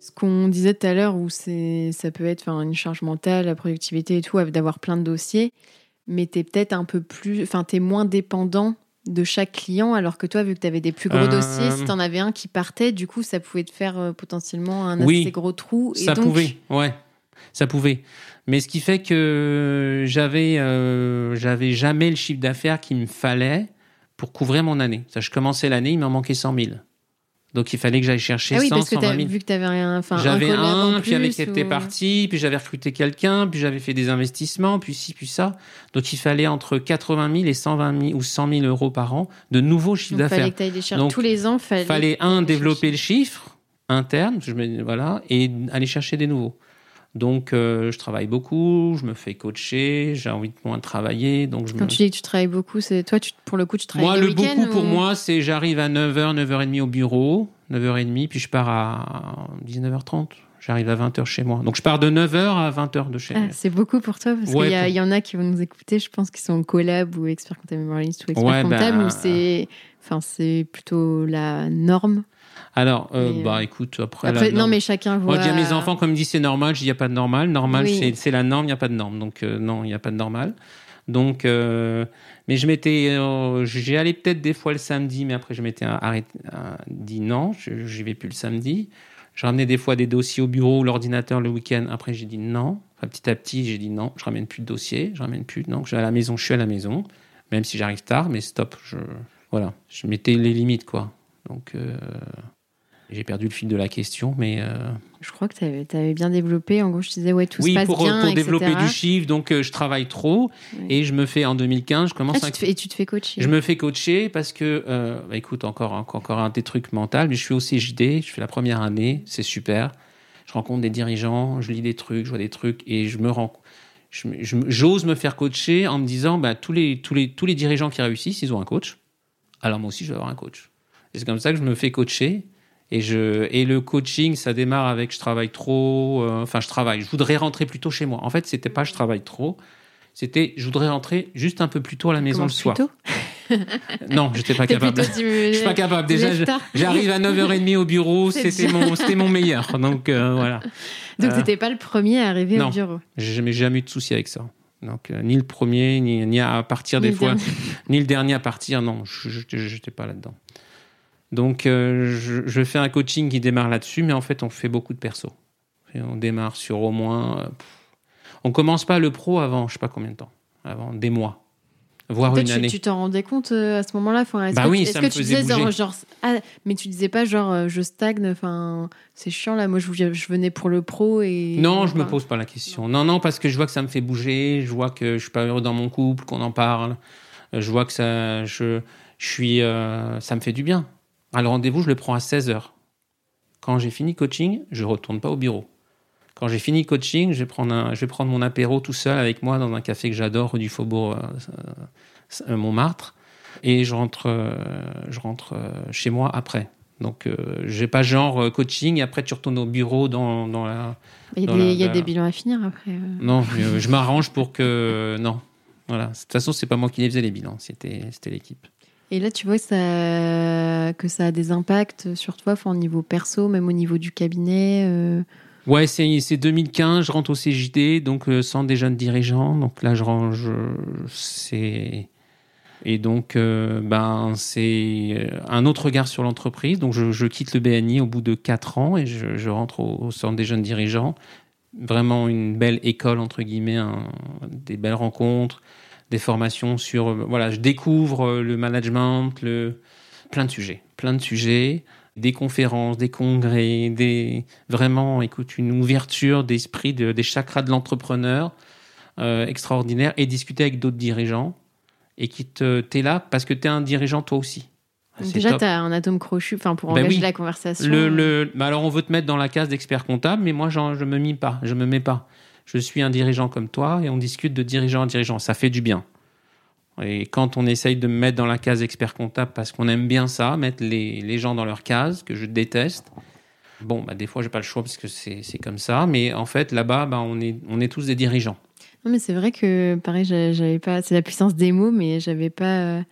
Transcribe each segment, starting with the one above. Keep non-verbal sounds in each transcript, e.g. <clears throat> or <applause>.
Ce qu'on disait tout à l'heure, où ça peut être une charge mentale, la productivité et tout, d'avoir plein de dossiers, mais tu es peut-être un peu plus, enfin, tu es moins dépendant de chaque client, alors que toi, vu que tu avais des plus gros dossiers, si euh. tu en avais un qui partait, du coup, ça pouvait te faire euh, potentiellement un assez gros trou. Et ça pouvait, ouais, ça pouvait. Mais ce qui fait que j'avais, euh, j'avais jamais le chiffre d'affaires qu'il me fallait pour couvrir mon année. Ça, je commençais l'année, il m'en manquait 100 000. Donc il fallait que j'aille chercher ah oui, 100, parce que 120 000. vu que tu avais rien, enfin j'avais un, un puis avec qui était parti, puis j'avais recruté quelqu'un, puis j'avais fait des investissements, puis ci, puis ça. Donc il fallait entre 80 000 et 120 000 ou 100 000 euros par an de nouveaux chiffres d'affaires. Fallait que tu les chercher tous les ans. Fallait, fallait un développer le chiffre interne, je me, voilà, et aller chercher des nouveaux. Donc, euh, je travaille beaucoup, je me fais coacher, j'ai envie de moins travailler. Donc je Quand tu dis que tu travailles beaucoup, c'est toi, tu, pour le coup, tu travailles Moi, le beaucoup pour moi, c'est j'arrive à 9h, 9h30 au bureau, 9h30, puis je pars à 19h30. J'arrive à 20h chez moi. Donc je pars de 9h à 20h de chez moi. Ah, c'est beaucoup pour toi, parce qu'il y, y, en a qui vont nous écouter, je pense, qui sont collab ou experts comptables ou experts ouais, comptables, bah, c'est enfin, plutôt la norme. Alors, euh, bah euh, écoute, après. non, mais chacun voit. Moi, je dis à mes enfants, comme disent c'est normal, je dis il n'y a pas de normal. Normal, c'est la norme, il n'y a pas de norme. Donc, euh, non, il n'y a pas de normal. Donc, mais je m'étais. J'y allais peut-être des fois le samedi, mais après, je m'étais arrêté, dit non, je n'y vais plus le samedi. Je ramenais des fois des dossiers au bureau ou l'ordinateur le week-end. Après, j'ai dit non. petit à petit, j'ai dit non, je ramène plus de dossiers, je ramène plus. Non, je suis à la maison, je suis à la maison, même si j'arrive tard, mais stop. Je, voilà, je mettais les limites, quoi. Donc, j'ai perdu le fil de la question, mais. Euh, je crois que tu avais, bien développé. En gros, je disais, ouais, tout se passe pour, bien. pour développer du chiffre, donc euh, je travaille trop et je me fais en 2015, je commence ah, à. et tu te fais coacher Je me fais coacher parce que, euh, bah, écoute, encore, encore un des trucs mentaux, mais je suis au CJD, je fais la première année, c'est super. Je rencontre des dirigeants, je lis des trucs, je vois des trucs et je me rends. J'ose me faire coacher en me disant, bah, tous, les, tous, les, tous les dirigeants qui réussissent, ils ont un coach. Alors moi aussi, je vais avoir un coach. C'est comme ça que je me fais coacher et, je, et le coaching, ça démarre avec je travaille trop. Euh, enfin, je travaille. Je voudrais rentrer plus tôt chez moi. En fait, c'était pas je travaille trop. C'était je voudrais rentrer juste un peu plus tôt à la maison le soir. Tôt <laughs> non, j'étais pas capable. Je suis pas capable. Déjà, j'arrive à 9h30 au bureau. C'était mon, c'était mon meilleur. Donc euh, voilà. Donc t'étais pas le premier à arriver au bureau. J'ai jamais eu de souci avec ça. Donc euh, ni le premier, ni, ni à partir des fois, <laughs> ni le dernier à partir. Non, je n'étais pas là-dedans. Donc, euh, je, fais un coaching qui démarre là-dessus, mais en fait, on fait beaucoup de perso. on démarre sur au moins. On euh, on commence pas le pro avant, je sais pas combien de temps, avant des mois, voire une année. Tu t'en rendais compte euh, à ce moment-là Bah oui, ça me tu disais genre, ah, mais tu disais pas genre je stagne, enfin c'est chiant là. Moi, je, je, venais pour le pro et. Non, je me pose pas la question. Non. non, parce que je vois que ça me fait bouger, je vois que je suis pas heureux dans mon couple, qu'on en parle, je vois que ça, je, je suis, ça me fait du bien. Le rendez-vous, je le prends à 16h. Quand j'ai fini coaching, je ne retourne pas au bureau. Quand j'ai fini coaching, je vais, prendre je vais prendre mon apéro tout seul avec moi dans un café que j'adore du Faubourg euh, euh, Montmartre. Et je rentre, euh, je rentre chez moi après. Donc, je n'ai pas genre coaching et après tu retournes au bureau dans, dans la. Il y a, des, il y a des bilans à finir après. Non, je m'arrange pour que. Non, Voilà. De toute façon, c'est pas moi qui les faisais les bilans, c'était l'équipe. Et là, tu vois que ça a des impacts sur toi, au niveau perso, même au niveau du cabinet. Euh... Ouais, c'est 2015, je rentre au CJD, donc euh, sans des jeunes dirigeants. Donc là, je range, c'est et donc euh, ben c'est un autre regard sur l'entreprise. Donc je, quitte le BNI au bout de quatre ans et je, rentre au, au, centre des jeunes dirigeants. Vraiment une belle école entre guillemets, des belles rencontres, des formations sur voilà, je découvre le management, le plein de sujets, plein de sujets des conférences, des congrès, des vraiment, écoute, une ouverture d'esprit de, des chakras de l'entrepreneur euh, extraordinaire et discuter avec d'autres dirigeants et qui te t'es là parce que tu es un dirigeant toi aussi. Déjà, tu as un atome crochu enfin, pour ben engager la conversation. Le, le, bah alors, on veut te mettre dans la case d'expert comptable, mais moi, je me mis pas, je me mets pas. Je suis un dirigeant comme toi et on discute de dirigeant à dirigeant. Ça fait du bien. Et quand on essaye de me mettre dans la case expert comptable parce qu'on aime bien ça, mettre les, les, gens dans leur case, que je déteste, bon, bah, des fois, j'ai pas le choix parce que c'est comme ça. Mais en fait, là-bas, bah, on, est, on est tous des dirigeants. Non, mais c'est vrai que, pareil, j'avais pas. C'est la puissance des mots, mais j'avais pas euh,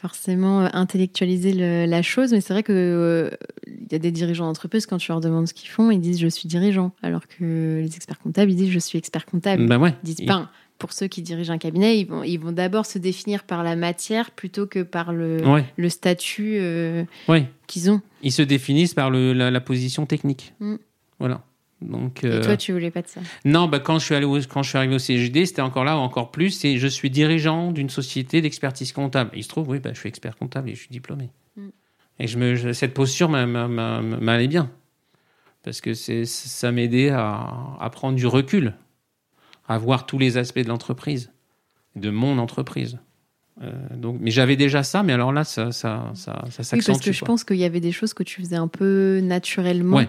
forcément euh, intellectualisé la chose. Mais c'est vrai que euh, il y a des dirigeants d'entreprise, quand tu leur demandes ce qu'ils font, ils disent je suis dirigeant. Alors que les experts comptables, ils disent je suis expert comptable. Bah ouais. Ils disent pas pour ceux qui dirigent un cabinet, ils vont, ils vont d'abord se définir par la matière plutôt que par le, le statut euh, qu'ils ont. Ils se définissent par le, la, position technique. Mm. Voilà. Donc, Et toi, euh, tu voulais pas de ça Non, bah, quand, je suis allé quand je suis arrivé au CGD, c'était encore là, encore plus. C'est je suis dirigeant d'une société d'expertise comptable. il se trouve, oui, bah, je suis expert comptable et je suis diplômé. Mm. Et je me, cette posture m'allait bien. Parce que ça m'aidait à, à prendre du recul à voir tous les aspects de l'entreprise, de mon entreprise. Euh, donc, mais j'avais déjà ça, mais alors là, ça, ça, ça, ça s'accentue. Oui, parce que je pense qu'il y avait des choses que tu faisais un peu naturellement.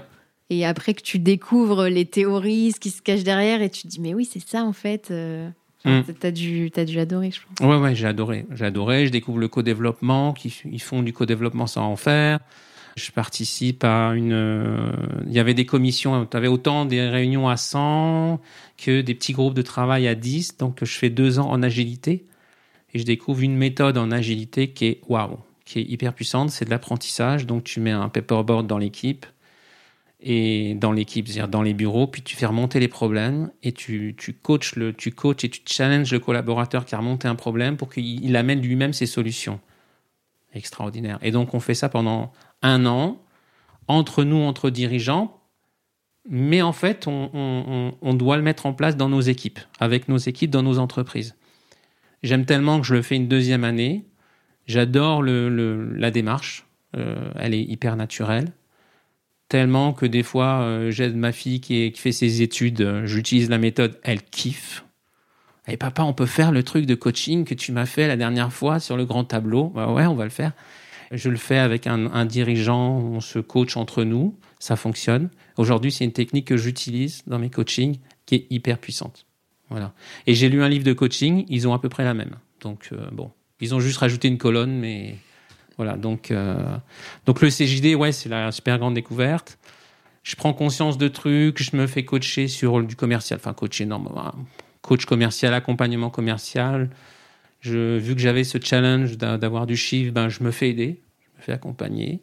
Et après que tu découvres les théories, ce qui se cache derrière, et tu te dis, mais oui, c'est ça en fait. Euh, mm. T'as dû, as dû adorer, je pense. Ouais, ouais, j'ai adoré. J'ai adoré. Je découvre le co-développement, ils font du co-développement sans en faire. Je participe à une. Euh, il y avait des commissions, tu avais autant des réunions à 100 que des petits groupes de travail à 10. Donc, je fais deux ans en agilité et je découvre une méthode en agilité qui est waouh, qui est hyper puissante. C'est de l'apprentissage. Donc, tu mets un paperboard dans l'équipe et dans l'équipe, c'est-à-dire dans les bureaux, puis tu fais remonter les problèmes et tu, tu coaches le, tu coaches et tu challenges le collaborateur qui a remonté un problème pour qu'il amène lui-même ses solutions. Extraordinaire. Et donc on fait ça pendant un an, entre nous, entre dirigeants, mais en fait, on, doit le mettre en place dans nos équipes, avec nos équipes, dans nos entreprises. J'aime tellement que je le fais une deuxième année. J'adore le, la démarche. Euh, elle est hyper naturelle. Tellement que des fois, euh, j'aide ma fille qui, fait ses études, euh, j'utilise la méthode, elle kiffe. Et eh, papa, on peut faire le truc de coaching que tu m'as fait la dernière fois sur le grand tableau? Bah ouais, on va le faire. Je le fais avec un, dirigeant, on se coach entre nous, ça fonctionne. Aujourd'hui, c'est une technique que j'utilise dans mes coachings qui est hyper puissante. Voilà. Et j'ai lu un livre de coaching, ils ont à peu près la même. Donc euh, bon, ils ont juste rajouté une colonne, mais voilà. Donc euh, donc le CJD, ouais, c'est la super grande découverte. Je prends conscience de trucs, je me fais coacher sur du commercial, enfin coacher non, coach commercial, accompagnement commercial. Je, vu que j'avais ce challenge d'avoir du chiffre, ben, je me fais aider, je me fais accompagner.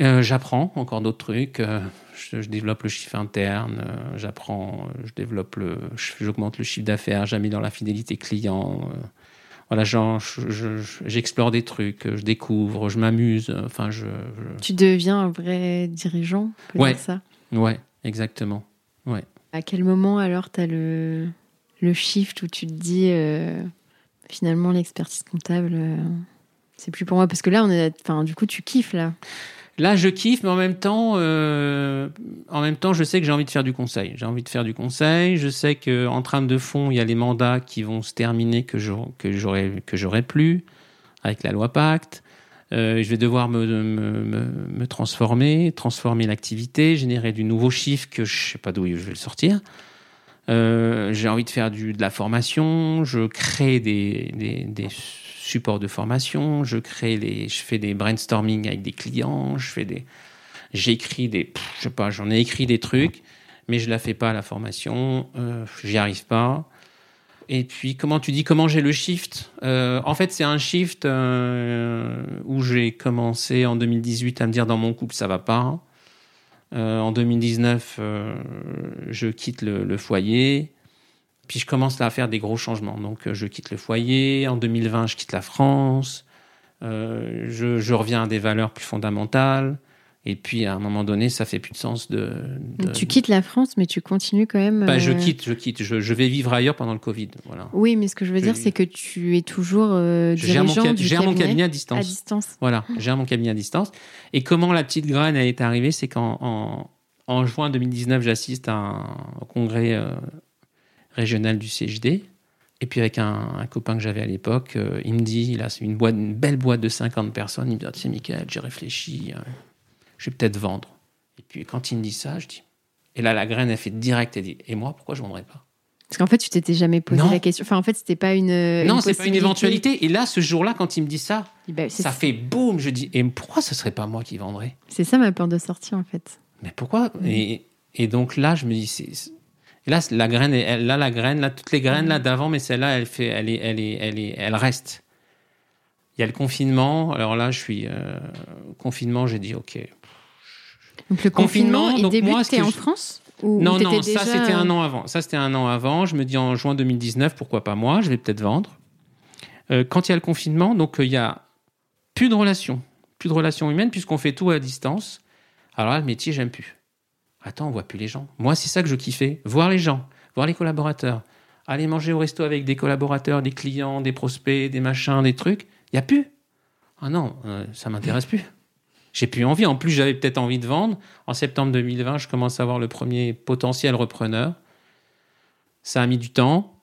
Euh, j'apprends encore d'autres trucs. Euh, je, développe le chiffre interne, j'apprends, je développe le, j'augmente le chiffre d'affaires, j'améliore la fidélité client. Voilà, j'explore des trucs, je découvre, je m'amuse. Enfin, je, Tu deviens un vrai dirigeant, ouais, ça. Ouais, exactement. Ouais. À quel moment alors tu as le, le shift où tu te dis finalement, l'expertise comptable, euh, c'est plus pour moi? Parce que là, on est, enfin, du coup, tu kiffes là. Là, je kiffe, mais en même temps, euh, en même temps, je sais que j'ai envie de faire du conseil. J'ai envie de faire du conseil. Je sais que en trame de fond, il y a les mandats qui vont se terminer que que j'aurai que plus avec la loi Pacte. Euh, je vais devoir me, me, me, transformer, transformer l'activité, générer du nouveau chiffre que je sais pas d'où je vais le sortir. Euh, j'ai envie de faire du, de la formation, je crée des, supports de formation, je crée les, je fais des brainstorming avec des clients, je fais des, j'écris des, je sais pas, j'en ai écrit des trucs, mais je la fais pas la formation, euh, j'y arrive pas. Et puis, comment tu dis, comment j'ai le shift? Euh, En fait, c'est un shift euh, où j'ai commencé en 2018 à me dire dans mon couple, ça va pas. Euh, en 2019, je quitte le, foyer. Puis je commence là à faire des gros changements. Donc, je quitte le foyer. En 2020, je quitte la France. Je, je, reviens à des valeurs plus fondamentales. Et puis à un moment donné, ça fait plus de sens de. Tu quittes la France, mais tu continues quand même. Bah, je euh, quitte, je quitte. Je, je, vais vivre ailleurs pendant le Covid. Voilà. Oui, mais ce que je veux dire, c'est que tu es toujours euh, dirigeant mon, du cabinet, mon cabinet à distance. À distance. Voilà, j'ai mon cabinet à distance. Et comment la petite graine été arrivée, c'est qu'en en, en, juin 2019, j'assiste à un congrès euh, régional du CHD. Et puis avec un, un copain que j'avais à l'époque, euh, il me dit, il a une, boîte, une belle boîte de 50 personnes. Il me dit, ah, sais, Michael, j'ai réfléchi je vais peut-être vendre. Et puis quand il me dit ça, je dis. Et là, la graine, elle fait direct. Elle dit Et moi, pourquoi je ne vendrais pas? Parce qu'en fait, tu t'étais jamais posé la question. Enfin, en fait, c'était pas une. Non, c'est pas une éventualité. Et là, ce jour-là, quand il me dit ça, eh ben, ça fait boum. Je dis Et pourquoi ce serait pas moi qui vendrais? C'est ça ma peur de sortie, en fait. Mais pourquoi? Et, et, donc là, je me dis Et là, la graine, elle, là, la graine, là, toutes les graines là d'avant, mais celle-là, elle fait, elle est, elle est, elle est, elle reste. Il y a le confinement. Alors là, je suis euh, confinement. J'ai dit ok, donc le confinement, il débute, en France Non, non, ça c'était un an avant. Ça c'était un an avant. Je me dis en juin 2019, pourquoi pas moi Je vais peut-être vendre. Euh, quand il y a le confinement, donc euh, il y a plus de relations, plus de relations humaines puisqu'on fait tout à distance. Alors là, le métier, j'aime plus. Attends, on voit plus les gens. Moi, c'est ça que je kiffais, voir les gens, voir les collaborateurs, aller manger au resto avec des collaborateurs, des clients, des prospects, des machins, des trucs. Il y a plus. Ah non, euh, ça m'intéresse plus j'ai plus envie. En plus, j'avais peut-être envie de vendre. En septembre 2020, je commence à avoir le premier potentiel repreneur. Ça a mis du temps.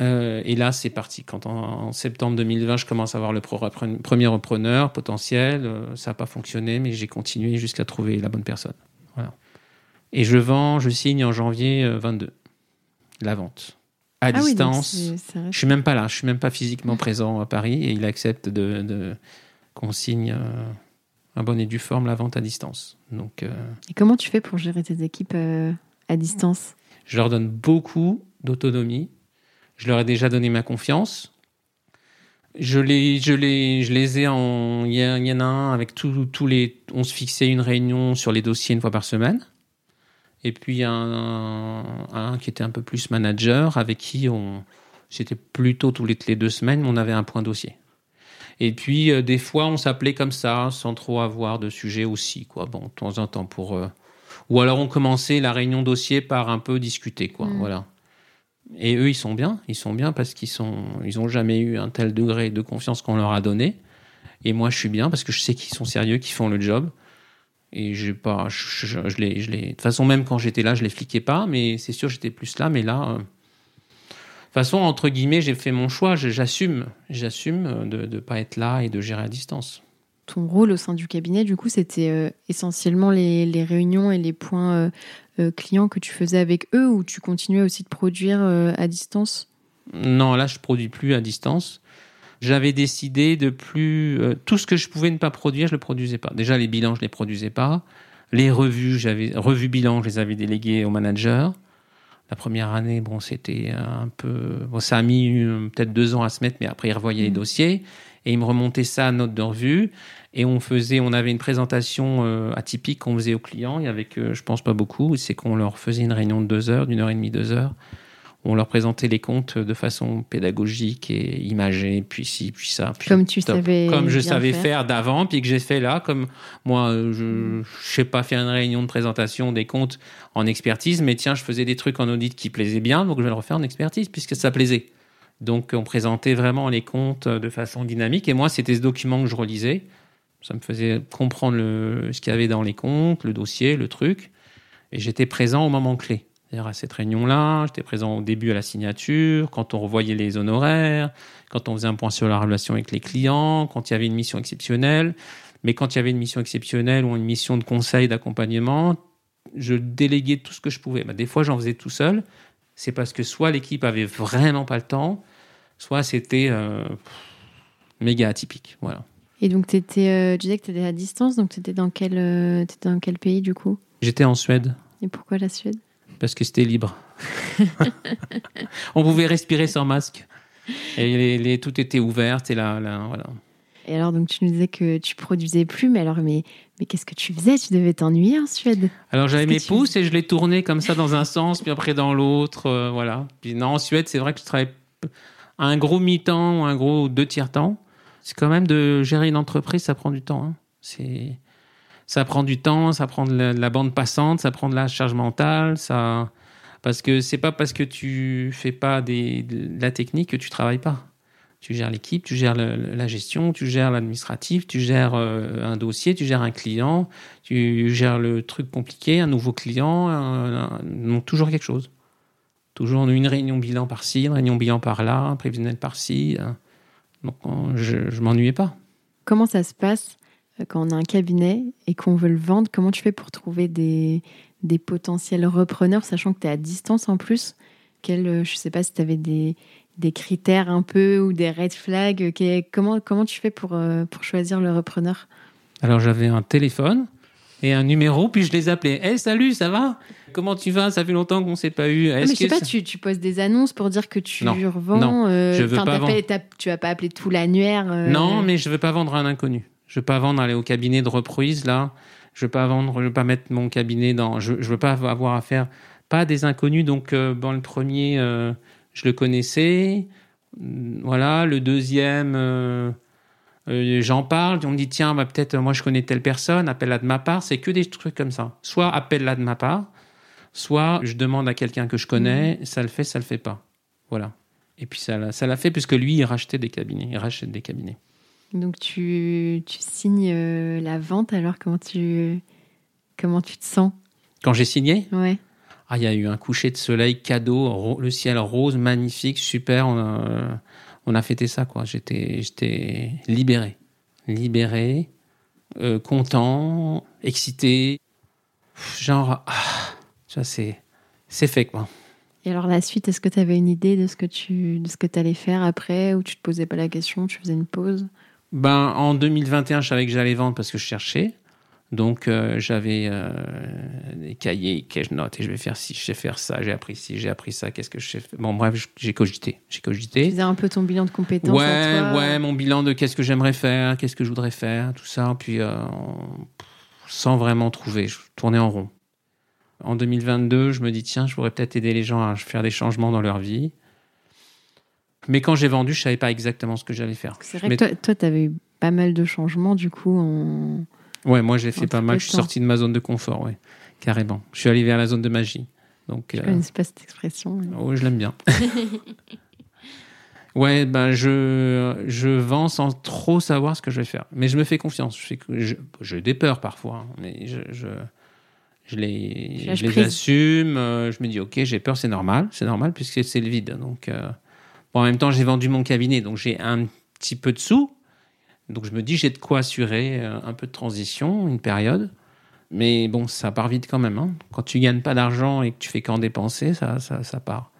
Euh, et là, c'est parti. Quand en, septembre 2020, je commence à avoir le premier repreneur potentiel, euh, ça n'a pas fonctionné, mais j'ai continué jusqu'à trouver la bonne personne. Voilà. Et je vends, je signe en janvier 22 euh, la vente à ah distance. je suis même pas là, je suis même pas physiquement présent à Paris et il accepte de, de qu'on signe un bon et due forme la vente à distance. Donc, euh, et comment tu fais pour gérer tes équipes euh, à distance? Je leur donne beaucoup d'autonomie. Je leur ai déjà donné ma confiance. Je les, je les, je les ai en. Il y, en a un avec tous les. On se fixait une réunion sur les dossiers une fois par semaine. Et puis un, un, qui était un peu plus manager avec qui on. C'était plutôt tous les, les deux semaines, mais on avait un point dossier. Et puis, euh, des fois, on s'appelait comme ça, sans trop avoir de sujet aussi, quoi. Bon, de temps en temps pour. Euh, ou alors, on commençait la réunion dossier par un peu discuter, quoi. Mm. Voilà. Et eux, ils sont bien. Ils sont bien parce qu'ils sont, ils ont jamais eu un tel degré de confiance qu'on leur a donné. Et moi, je suis bien parce que je sais qu'ils sont sérieux, qu'ils font le job. Et j'ai pas, je, je, les, je les, de toute façon, même quand j'étais là, je les fliquais pas, mais c'est sûr, j'étais plus là. Mais là, euh, toute façon, entre guillemets, j'ai fait mon choix, j'assume, j'assume de ne pas être là et de gérer à distance. Ton rôle au sein du cabinet, du coup, c'était euh, essentiellement les, réunions et les points euh, euh, clients que tu faisais avec eux ou tu continuais aussi de produire à distance? Non, là, je ne produis plus à distance. J'avais décidé de plus. tout ce que je pouvais ne pas produire, je ne le produisais pas. Déjà, les bilans, je ne les produisais pas. Les revues, j'avais revues bilans, je les avais déléguées au manager. La première année, bon, c'était un peu. Bon, ça a mis peut-être deux ans à se mettre, mais après, ils revoyaient les mmh. dossiers et ils me remontaient ça à note de revue. Et on faisait, on avait une présentation euh, atypique qu'on faisait aux clients. Il y avait que, je pense pas beaucoup, c'est qu'on leur faisait une réunion de deux heures, d'une heure et demie, deux heures on leur présentait les comptes de façon pédagogique et imagée, puis ci, puis ça. comme tu savais. Comme je savais faire, d'avant, puis que j'ai fait là, comme moi, je ne sais pas faire une réunion de présentation des comptes en expertise, mais tiens, je faisais des trucs en audit qui plaisaient bien, donc je vais le refaire en expertise, puisque ça plaisait. Donc on présentait vraiment les comptes de façon dynamique, et moi, c'était ce document que je relisais. Ça me faisait comprendre le, ce qu'il y avait dans les comptes, le dossier, le truc, et j'étais présent au moment clé à cette réunion-là, j'étais présent au début à la signature, quand on revoyait les honoraires, quand on faisait un point sur la relation avec les clients, quand il y avait une mission exceptionnelle. Mais quand il y avait une mission exceptionnelle ou une mission de conseil, d'accompagnement, je déléguais tout ce que je pouvais. Bah, des fois, j'en faisais tout seul. C'est parce que soit l'équipe avait vraiment pas le temps, soit c'était euh, méga atypique. Voilà. Et donc, étais, euh, tu disais que tu étais à distance, donc tu étais dans quel, euh, dans quel pays du coup? J'étais en Suède. Et pourquoi la Suède? Parce que c'était libre. <laughs> On pouvait respirer sans masque. Et les, tout était ouvert. Et là, là, voilà. Et alors, donc, tu nous disais que tu produisais plus, mais alors, mais, mais qu'est-ce que tu faisais? Tu devais t'ennuyer en Suède Alors, j'avais mes pouces et je les tournais comme ça dans un sens, puis après dans l'autre. Euh, voilà. Puis non, en Suède, c'est vrai que je travaillais un gros mi-temps ou un gros deux tiers-temps. C'est quand même de gérer une entreprise, ça prend du temps. Hein. C'est ça prend du temps, ça prend de la, bande passante, ça prend de la charge mentale, ça parce que c'est pas parce que tu fais pas de la technique que tu travailles pas. Tu gères l'équipe, tu gères la gestion, tu gères l'administratif, tu gères euh, un dossier, tu gères un client, tu gères le truc compliqué, un nouveau client, donc toujours quelque chose. Toujours une réunion bilan par-ci, une réunion bilan par-là, un prévisionnel par-ci. Euh. Donc je, ne m'ennuyais pas. Comment ça se passe quand on a un cabinet et qu'on veut le vendre Comment tu fais pour trouver des, des potentiels repreneurs, sachant que tu es à distance en plus? Quel, euh, Je ne sais pas si tu avais des, des, critères un peu ou des red flags. comment, comment tu fais pour, pour choisir le repreneur? Alors j'avais un téléphone et un numéro, puis je les appelais. Hé, salut, ça va? Comment tu vas? Ça fait longtemps qu'on ne s'est pas eu. mais je sais pas, tu, tu, poses des annonces pour dire que tu revends. Non, euh, je veux pas vendre. tu vas pas appeler tout l'annuaire. Euh, non, mais je veux pas vendre un inconnu. Je veux pas vendre aller au cabinet de reprise là. Je veux pas vendre, je veux pas mettre mon cabinet dans. Je, je veux pas avoir affaire pas des inconnus. Donc euh, bon, le premier, je le connaissais. Voilà, le deuxième euh, j'en parle, on me dit tiens, bah, peut-être moi je connais telle personne, appelle-la de ma part. C'est que des trucs comme ça. Soit appelle-la de ma part, soit je demande à quelqu'un que je connais, mmh. ça le fait, ça le fait pas. Voilà. Et puis ça, l'a fait puisque lui, il rachetait des cabinets. Il rachète des cabinets. Donc tu, tu signes euh, la vente alors comment tu, comment tu te sens? Quand j'ai signé? Ouais. Ah, il y a eu un coucher de soleil cadeau, le ciel rose, magnifique, super. On a, on a fêté ça, quoi. J'étais, j'étais libéré, libéré, euh, content, excité, genre, ah, ça c'est, c'est fait, quoi. Et alors la suite, est-ce que tu avais une idée de ce que tu, de ce que allais faire après, ou tu te posais pas la question, tu faisais une pause? Ben en 2021, je savais que j'allais vendre parce que je cherchais. Donc euh, j'avais euh, des cahiers que je note et je vais faire ci, je sais faire ça, j'ai appris ci, j'ai appris ça, qu'est-ce que je sais faire? Bon bref, j'ai cogité, j'ai cogité. Tu faisais un peu ton bilan de compétences Ouais, ouais, mon bilan de qu'est-ce que j'aimerais faire, qu'est-ce que je voudrais faire, tout ça, puis euh, sans vraiment trouver, je tournais en rond. En 2022, je me dis tiens, je pourrais peut-être aider les gens à faire des changements dans leur vie. Mais quand j'ai vendu, je savais pas exactement ce que j'allais faire. C'est vrai que toi, tu avais eu pas mal de changements du coup en Ouais, moi j'ai fait pas mal. Je suis sorti de ma zone de confort, ouais, carrément. Je suis allé vers la zone de magie. Donc, je ne connais pas cette expression. Oh, je l'aime bien. <laughs> ouais, ben je, je vends sans trop savoir ce que je vais faire. Mais je me fais confiance. Je j'ai je, des peurs parfois, hein, mais je, je, je les, je les assume. Euh, je me dis, ok, j'ai peur, c'est normal. C'est normal puisque c'est le vide. Donc, euh, en même temps, j'ai vendu mon cabinet, donc j'ai un petit peu de sous. Donc je me dis, j'ai de quoi assurer euh, un peu de transition, une période. Mais bon, ça part vite quand même. Hein. Quand tu gagnes pas d'argent et que tu fais qu'en dépenser, ça, ça, part.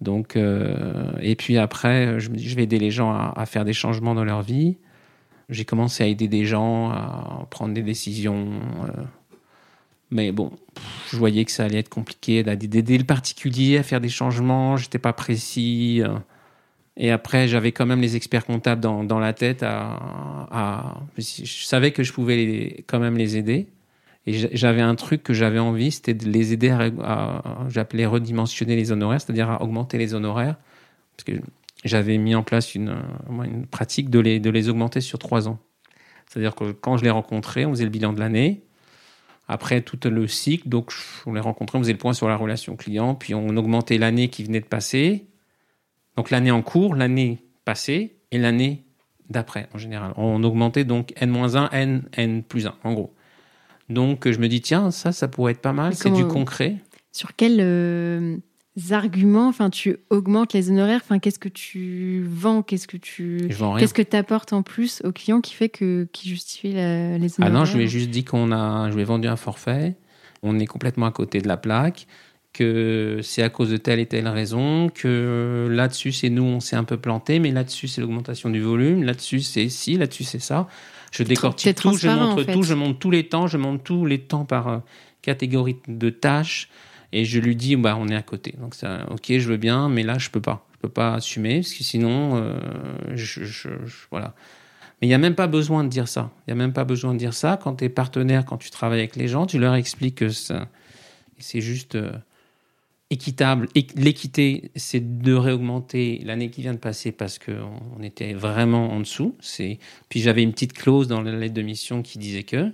Donc, euh, et puis après, je me dis, je vais aider les gens à, faire des changements dans leur vie. J'ai commencé à aider des gens à prendre des décisions. Euh. mais bon, je voyais que ça allait être compliqué d'aider le particulier à faire des changements. J'étais pas précis. Et après, j'avais quand même les experts comptables dans, la tête. Je savais que je pouvais quand même les aider. Et j'avais un truc que j'avais envie, c'était de les aider à, j'appelais redimensionner les honoraires, c'est-à-dire à augmenter les honoraires. Parce que j'avais mis en place une, une pratique de les, de les augmenter sur trois ans. C'est-à-dire que quand je les rencontrais, on faisait le bilan de l'année. Après tout le cycle, donc on les rencontrait, on faisait le point sur la relation client, puis on augmentait l'année qui venait de passer donc l'année en cours, l'année passée et l'année d'après en général. On augmentait donc n-1, n, n plus 1 en gros. Donc je me dis tiens, ça, ça pourrait être pas mal, c'est du concret. Sur quels euh, arguments enfin, tu augmentes les honoraires? Enfin, Qu'est-ce que tu vends? Qu'est-ce que tu Qu'est-ce que apportes en plus au client qui fait que qui justifie les honoraires Ah non, je lui ai juste dit qu'on a, je lui ai vendu un forfait. On est complètement à côté de la plaque que c'est à cause de telle et telle raison, que là-dessus, c'est nous, on s'est un peu planté, mais là-dessus, c'est l'augmentation du volume, là-dessus, c'est ci, là-dessus, c'est ça. Je décortique tout, je montre tout, je monte tous les temps, je monte tous les temps par euh, catégorie de tâches. Et je lui dis, bah, on est à côté. Donc, ça, ok, je veux bien, mais là, je peux pas. Je peux pas assumer, parce que sinon, euh, je, je, voilà. Mais il n'y a même pas besoin de dire ça. Il n'y a même pas besoin de dire ça. Quand tu es partenaire, quand tu travailles avec les gens, tu leur expliques que c'est juste euh, l'équité, c'est de réaugmenter l'année qui vient de passer parce qu'on était vraiment en dessous. Puis j'avais une petite clause dans la lettre de mission qui disait que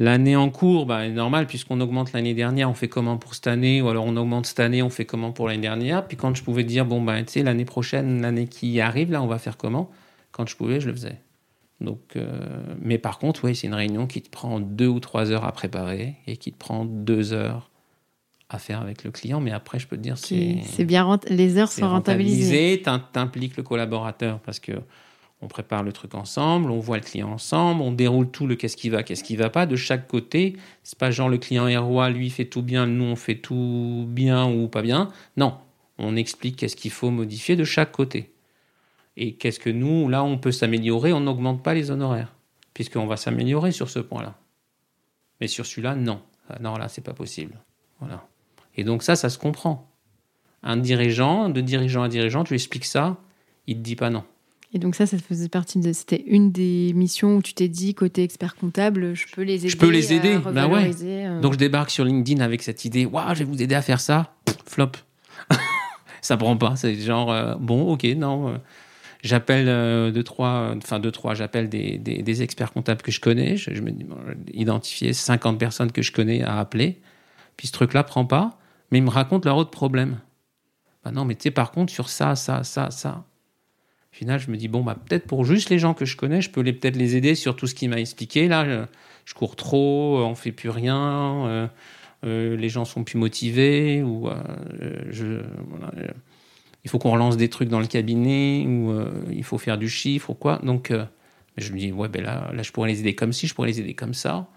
L'année en cours, bah, est normal, puisqu'on augmente l'année dernière, on fait comment pour cette année, ou alors on augmente cette année, on fait comment pour l'année dernière? Puis quand je pouvais dire, bon, bah, tu sais, l'année prochaine, l'année qui arrive, là, on va faire comment? Quand je pouvais, je le faisais. Donc, euh, mais par contre, oui, c'est une réunion qui te prend deux ou trois heures à préparer et qui te prend deux heures à faire avec le client. Mais après, je peux te dire, c'est. C'est bien, les heures sont rentabilisées. T'impliques le collaborateur parce que on prépare le truc ensemble, on voit le client ensemble, on déroule tout le qu'est-ce qui va, qu'est-ce qui va pas de chaque côté. C'est pas genre le client est roi, lui fait tout bien, nous on fait tout bien ou pas bien. Non, on explique qu'est-ce qu'il faut modifier de chaque côté. Et qu'est-ce que nous, là, on peut s'améliorer, on n'augmente pas les honoraires, puisqu'on va s'améliorer sur ce point-là. Mais sur celui-là, non. Ah, non, là, c'est pas possible. Voilà. Et donc ça, ça se comprend. Un dirigeant, de dirigeant à dirigeant, tu expliques ça, il te dit pas non. Et donc ça, ça faisait partie de, c'était une des missions où tu t'es dit côté expert comptable, je peux les aider. Je peux les aider, bah ouais. Euh. Donc je débarque sur LinkedIn avec cette idée, waouh, je vais vous aider à faire ça, flop, <laughs> ça prend pas. C'est genre euh, bon, ok, non. Euh, j'appelle deux trois, enfin deux trois, j'appelle des, des, experts comptables que je connais. Je, me dis, identifier 50 personnes que je connais à appeler. Puis ce truc-là prend pas, mais ils me racontent leur autre problème. Bah non, mais tu sais, par contre, sur ça, ça, ça, ça, au final, je me dis, bon, bah, peut-être pour juste les gens que je connais, je peux peut-être les aider sur tout ce qu'il m'a expliqué. Là, je, cours trop, on fait plus rien, euh, euh, les gens sont plus motivés, ou euh, je, il faut qu'on relance des trucs dans le cabinet, ou il faut faire du chiffre, ou quoi. Donc, je me dis, ouais, ben là, là, je pourrais les aider comme ci, je pourrais les aider comme ça.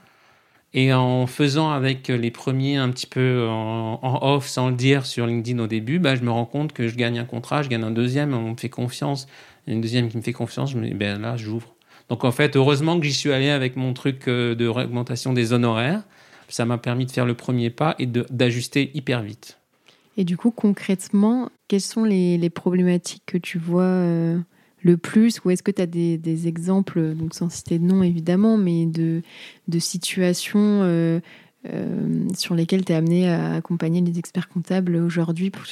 Et en faisant avec les premiers un petit peu en, off, sans le dire sur LinkedIn au début, bah, je me rends compte que je gagne un contrat, je gagne un deuxième, on me fait confiance. une deuxième qui me fait confiance, je me dis, ben là, j'ouvre. Donc en fait, heureusement que j'y suis allé avec mon truc euh, de augmentation des honoraires. Ça m'a permis de faire le premier pas et d'ajuster hyper vite. Et du coup, concrètement, quelles sont les, les problématiques que tu vois euh, le plus Ou est-ce que tu as des, exemples, donc sans citer de nom évidemment, mais de, de situations euh, euh, sur lesquelles tu es amené à accompagner les experts comptables aujourd'hui pour,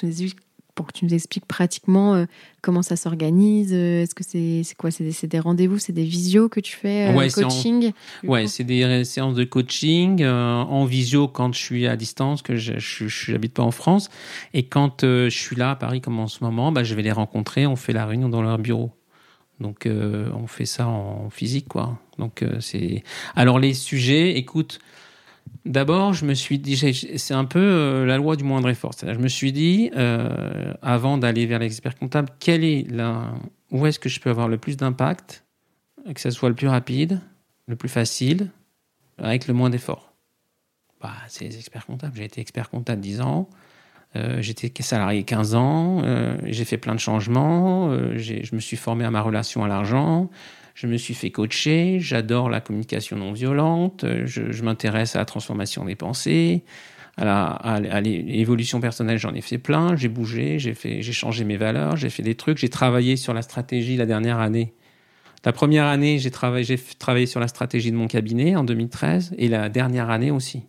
pour que tu nous expliques pratiquement euh, comment ça s'organise Est-ce que c'est quoi C'est des, rendez-vous C'est des visios que tu fais ouais, coaching Ouais, c'est des séances de coaching en visio quand je suis à distance, que je n'habite pas en France. Et quand je suis là à Paris, comme en ce moment, bah, je vais les rencontrer, on fait la réunion dans leur bureau. Donc euh, on fait ça en physique, quoi. Donc euh, c'est. Alors les sujets, écoute. D'abord, je me suis dit, c'est un peu euh, la loi du moindre effort. Je me suis dit, avant d'aller vers l'expert comptable, quel est la, où est-ce que je peux avoir le plus d'impact, que ce soit le plus rapide, le plus facile, avec le moins d'effort. Bah, c'est les experts comptables. J'ai été expert comptable 10 ans. Euh, j'étais salarié 15 ans, euh, j'ai fait plein de changements, euh, je me suis formé à ma relation à l'argent, je me suis fait coacher, j'adore la communication non violente, je, m'intéresse à la transformation des pensées, à l'évolution personnelle, j'en ai fait plein, j'ai bougé, j'ai changé mes valeurs, j'ai fait des trucs, j'ai travaillé sur la stratégie la dernière année. La première année, j'ai travaillé, travaillé sur la stratégie de mon cabinet en 2013 et la dernière année aussi.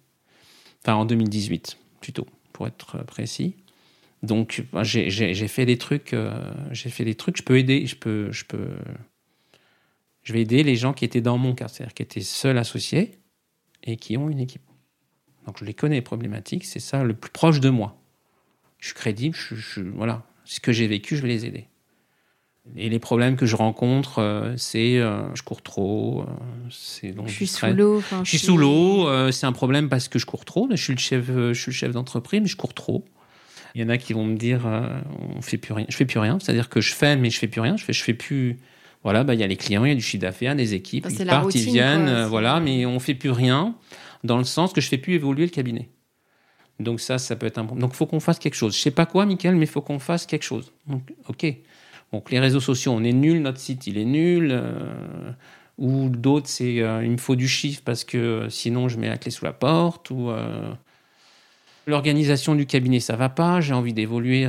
Enfin, en 2018, plutôt être précis. Donc, j'ai fait des trucs. Euh, j'ai fait des trucs. Je peux aider. Je peux, je peux. Je vais aider les gens qui étaient dans mon cas, c'est-à-dire qui étaient seuls associés et qui ont une équipe. Donc, je les connais les problématiques. C'est ça le plus proche de moi. Je suis crédible. Je, voilà. Ce que j'ai vécu, je vais les aider. Et les problèmes que je rencontre, euh, c'est euh, je cours trop. c'est donc je suis sous l'eau. Je suis sous l'eau. c'est un problème parce que je cours trop. Je suis le chef, je suis le chef d'entreprise, mais je cours trop. Il y en a qui vont me dire, on fait plus rien. Je fais plus rien. C'est-à-dire que je fais, mais je fais plus rien. Je fais, je fais plus. Voilà, bah il y a les clients, il y a du chiffre d'affaires, des équipes, ils partent, ils viennent, voilà, mais on fait plus rien dans le sens que je fais plus évoluer le cabinet. Donc ça, ça peut être un Donc il faut qu'on fasse quelque chose. Je sais pas quoi, Michael, mais il faut qu'on fasse quelque chose. Donc, ok. Donc les réseaux sociaux, on est nul, notre site il est nul. Euh, ou d'autres, c'est euh, il me faut du chiffre parce que sinon je mets la clé sous la porte. Ou, euh, L'organisation du cabinet, ça va pas. J'ai envie d'évoluer.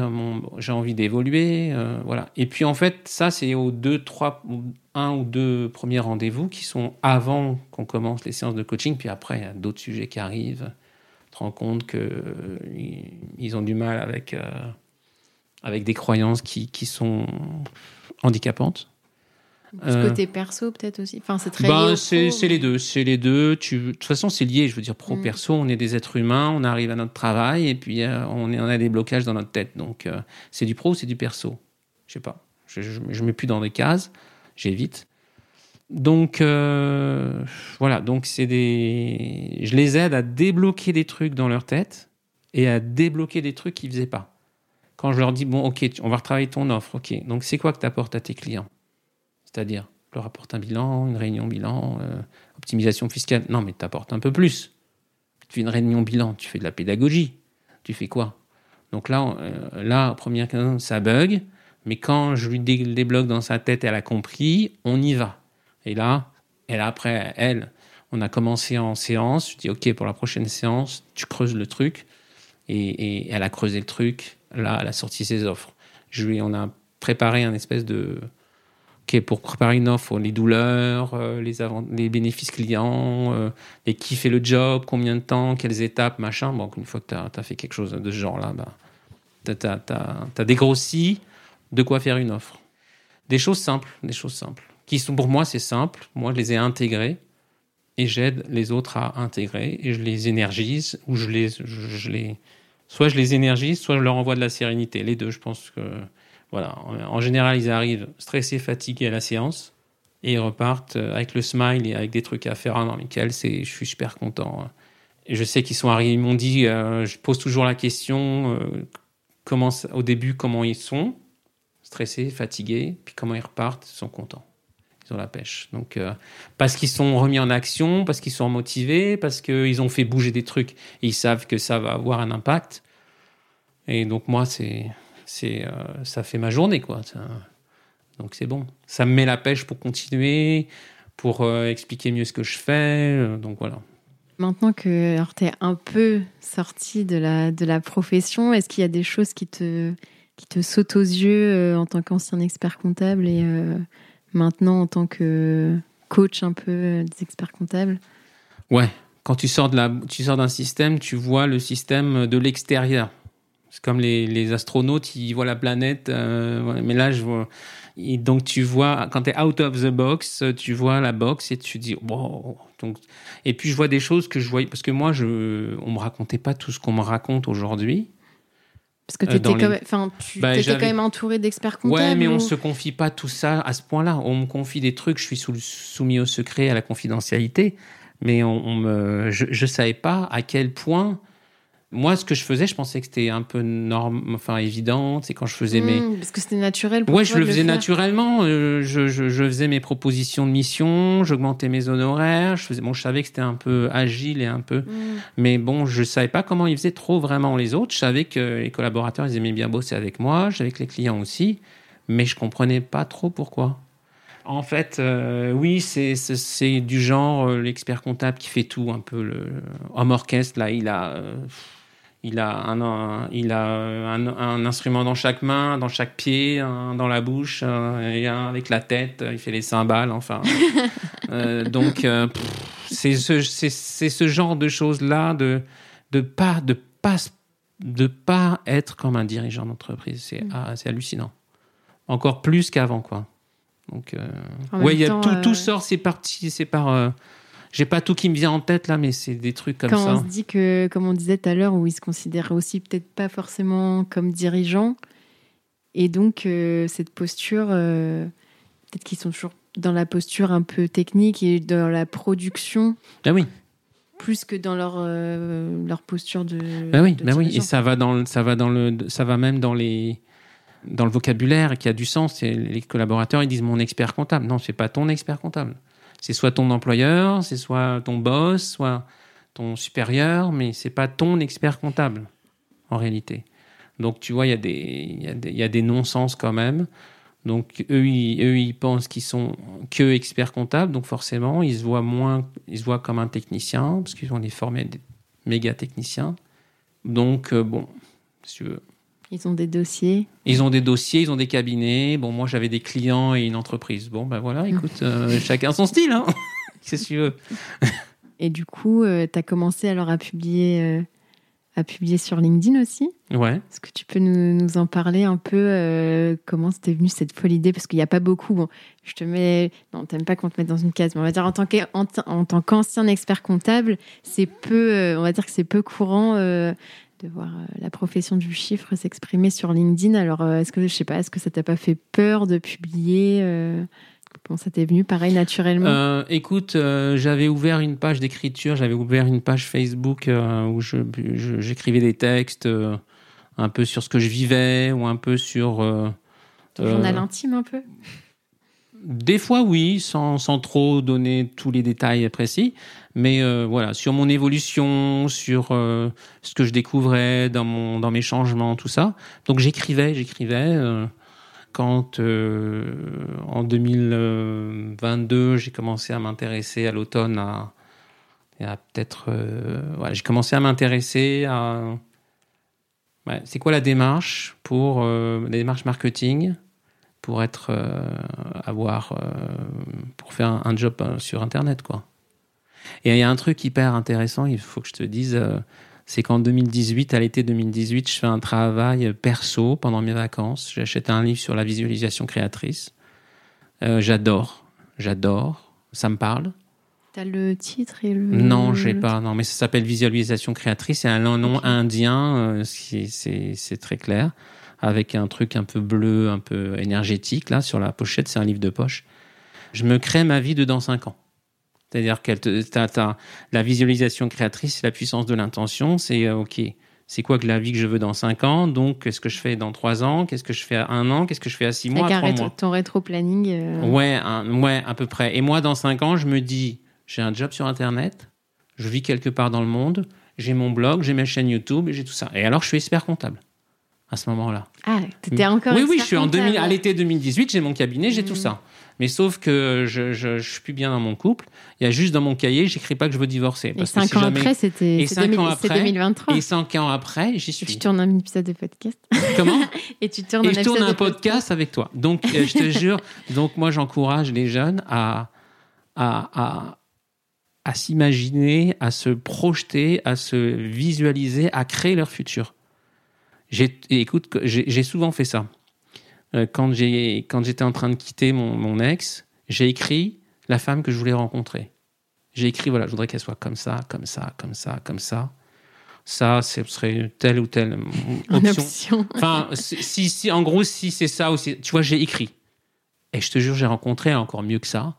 J'ai envie d'évoluer. Euh, voilà. Et puis en fait, ça, c'est aux deux, trois, un ou deux premiers rendez-vous qui sont avant qu'on commence les séances de coaching. Puis après, il y a d'autres sujets qui arrivent. Tu te rends compte que euh, ils ont du mal avec euh, avec des croyances qui, qui sont handicapantes. Ce euh, côté perso, peut-être aussi. Enfin, c'est très. Ben, c'est les deux. C'est les deux. Tu... De toute façon, c'est lié. Je veux dire, pro-perso, mm. on est des êtres humains, on arrive à notre travail et puis euh, on, est, on a des blocages dans notre tête. Donc, euh, c'est du pro ou c'est du perso? Je sais pas. Je ne mets plus dans des cases. J'évite. Donc, voilà. Donc, c'est des. Je les aide à débloquer des trucs dans leur tête et à débloquer des trucs qu'ils faisaient pas. Quand je leur dis, bon, ok, on va retravailler ton offre, ok. Donc, c'est quoi que tu apportes à tes clients? C'est-à-dire, je leur apporte un bilan, une réunion bilan, euh, optimisation fiscale. Non, mais tu apportes un peu plus. Tu fais une réunion bilan, tu fais de la pédagogie. Tu fais quoi? Donc là, euh, là, première ça bug. Mais quand je lui débloque dans sa tête, elle a compris, on y va. Et là, elle après, elle, on a commencé en séance. Je dis, OK, pour la prochaine séance, tu creuses le truc. Et elle a creusé le truc. Là, elle a sorti ses offres. On a préparé un espèce de, pour préparer une offre, les douleurs, euh, les, les bénéfices clients, euh, qui fait le job, combien de temps, quelles étapes, machin. Bon, une fois que tu as, fait quelque chose de ce genre-là, bah, tu as, dégrossi de quoi faire une offre. Des choses simples, des choses simples. Qui sont, pour moi, c'est simple. Moi, je les ai intégrées et j'aide les autres à intégrer et je les énergise ou je les, soit je les énergise, soit je leur envoie de la sérénité. Les deux, je pense que voilà. En général, ils arrivent stressés, fatigués à la séance et ils repartent euh, avec le smile et avec des trucs à faire dans lesquels je suis super content. Et je sais qu'ils sont arrivés, ils m'ont dit, euh, je pose toujours la question, euh, comment, au début, comment ils sont, stressés, fatigués, puis comment ils repartent, ils sont contents. Ils ont la pêche. Donc, parce qu'ils sont remis en action, parce qu'ils sont motivés, parce qu'ils ont fait bouger des trucs ils savent que ça va avoir un impact. Et donc, moi, c'est, c'est, euh, ça fait ma journée, quoi. donc c'est bon. Ça me met la pêche pour continuer, pour euh, expliquer mieux ce que je fais. Euh, donc voilà. Maintenant que tu es un peu sorti de la, de la profession, est-ce qu'il y a des choses qui te, qui te sautent aux yeux en tant qu'ancien expert comptable et maintenant en tant que coach un peu des experts comptables Ouais, quand tu sors, de la, tu sors d'un système, tu vois le système de l'extérieur. C'est comme les, les, astronautes, ils voient la planète. Euh, mais là, je vois. Donc, tu vois, quand tu es out of the box, tu vois la box et tu dis, wow. Et puis, je vois des choses que je voyais. Parce que moi, je, on me racontait pas tout ce qu'on me raconte aujourd'hui. Parce que étais quand, même, tu bah, étais quand même entouré d'experts comptables. Ouais, mais on on se confie pas tout ça à ce point-là. On me confie des trucs, je suis soumis au secret, à la confidentialité, mais on, me, je ne savais pas à quel point moi, ce que je faisais, je pensais que c'était un peu norme, enfin évident. C'est quand je faisais mes. Hmm, parce que c'était naturel. Pour ouais, je le faisais naturellement. Euh, je, je, je, faisais mes propositions de mission, j'augmentais mes honoraires. Je faisais, bon, je savais que c'était un peu agile et un peu, hmm. mais bon, je savais pas comment ils faisaient trop vraiment les autres. Je savais que les collaborateurs, ils aimaient bien bosser avec moi, je savais que les clients aussi, mais je comprenais pas trop pourquoi. En fait, euh, oui, c'est du genre euh, l'expert comptable qui fait tout, un peu le homme orchestre. Là, il a il a un, il a un, instrument dans chaque main, dans chaque pied, dans la bouche, et un avec la tête. Il fait les cymbales, enfin. <laughs> Euh, donc, euh, c'est ce, ce, genre de choses-là, de de pas de pas de pas être comme un dirigeant d'entreprise. C'est mm. ah, hallucinant. Encore plus qu'avant, quoi. Donc, euh, ouais, il y a tout, tout sort, c'est parti, c'est par j'ai pas tout qui me vient en tête là, mais c'est des trucs comme ça. Quand on se dit que, comme on disait tout à l'heure, où ils se considèrent aussi peut-être pas forcément comme dirigeants, et donc euh, cette posture, euh, peut-être qu'ils sont toujours dans la posture un peu technique et dans la production. Ah oui. Plus que dans leur euh, leur posture de. Ben oui, ben oui, et ça va dans ça va dans le ça va même dans les dans le vocabulaire qui a du sens. Et les collaborateurs ils disent mon expert comptable. Non, c'est pas ton expert comptable c'est soit ton employeur, c'est soit ton boss, soit ton supérieur, mais c'est pas ton expert comptable en réalité. Donc tu vois, il y a des, des, non-sens quand même. Donc eux, ils, eux, ils pensent qu'ils sont que experts comptables, donc forcément, ils se voient moins, ils se voient comme un technicien parce qu'ils ont des formés méga techniciens. Donc, bon, si tu veux. Ils ont des dossiers. Ils ont des dossiers, ils ont des cabinets. Bon, moi, j'avais des clients et une entreprise. Bon, ben voilà, écoute, <laughs> chacun son style. Hein <laughs> Qu'est-ce que tu veux? Et du coup, tu as commencé alors à publier à publier sur LinkedIn aussi? Ouais. Est-ce que tu peux nous, en parler un peu euh, Comment c'était venu cette folle idée? Parce qu'il n'y a pas beaucoup. Bon, je te mets. Non, t'aimes pas qu'on te mette dans une case, mais on va dire en tant en, tant qu'ancien expert comptable, c'est peu. Euh, on va dire que c'est peu courant. Euh, de voir la profession du chiffre s'exprimer sur LinkedIn. Alors, est-ce que je sais pas, est-ce que ça t'a pas fait peur de publier Comment ça t'est venu pareil naturellement? Euh, Écoute, euh, j'avais ouvert une page d'écriture, j'avais ouvert une page Facebook euh, où j'écrivais des textes un peu sur ce que je vivais ou un peu sur. Ton journal intime un peu? Des fois, oui, sans, sans, trop donner tous les détails précis. Mais voilà, sur mon évolution, sur ce que je découvrais dans, mon, dans mes changements, tout ça. Donc j'écrivais, j'écrivais quand euh, en 2022 j'ai commencé à m'intéresser à l'automne à, peut-être euh, j'ai commencé à m'intéresser à c'est quoi la démarche pour euh, la démarche marketing? Pour être avoir pour faire un, job sur internet quoi et il y a un truc hyper intéressant il faut que je te dise c'est qu'en 2018, à l'été 2018, je fais un travail perso pendant mes vacances. J'achète un livre sur la visualisation créatrice. Euh, j'adore, j'adore, ça me parle. T'as le titre et le. Non, j'ai pas. Non, mais ça s'appelle visualisation créatrice. C'est un nom indien, euh, c'est très clair, avec un truc un peu bleu, un peu énergétique là sur la pochette. C'est un livre de poche. Je me crée ma vie de dans 5 ans. C'est-à-dire que la visualisation créatrice, c'est la puissance de l'intention. C'est euh, OK, c'est quoi que la vie que je veux dans 5 ans Donc, qu'est-ce que je fais dans 3 ans Qu'est-ce que je fais à 1 an Qu'est-ce que je fais à 6 mois, à 3 mois Ton rétro-planning euh. ouais, ouais, à peu près. Et moi, dans 5 ans, je me dis, j'ai un job sur Internet, je vis quelque part dans le monde, j'ai mon blog, j'ai ma chaîne YouTube, j'ai tout ça. Et alors, je suis expert comptable à ce moment-là. Ah, étais encore Oui, oui, je suis en 2000, à l'été 2018, j'ai mon cabinet, j'ai tout mmh. ça. Mais sauf que je, je, suis plus bien dans mon couple. Il y a juste dans mon cahier, j'écris pas que je veux divorcer. Parce et cinq ans après, c'était et cinq ans après, 2023. Et cinq ans après, j'y suis. Tu tournes un épisode de podcast. Comment <laughs> Et tu tournes et un je tourne un podcast, avec toi. Donc, euh, je te jure. <laughs> Donc, moi, j'encourage les jeunes à à, à, à s'imaginer, à se projeter, à se visualiser, à créer leur futur. J'ai, écoute, j'ai souvent fait ça. Euh, quand j'étais en train de quitter mon, mon ex, j'ai écrit la femme que je voulais rencontrer. J'ai écrit voilà, je voudrais qu'elle soit comme ça, comme ça, comme ça, comme ça. Ça, ce serait telle ou telle option. <laughs> Enfin, si, si, en gros, si c'est ça aussi, tu vois, j'ai écrit. Et je te jure, j'ai rencontré encore mieux que ça,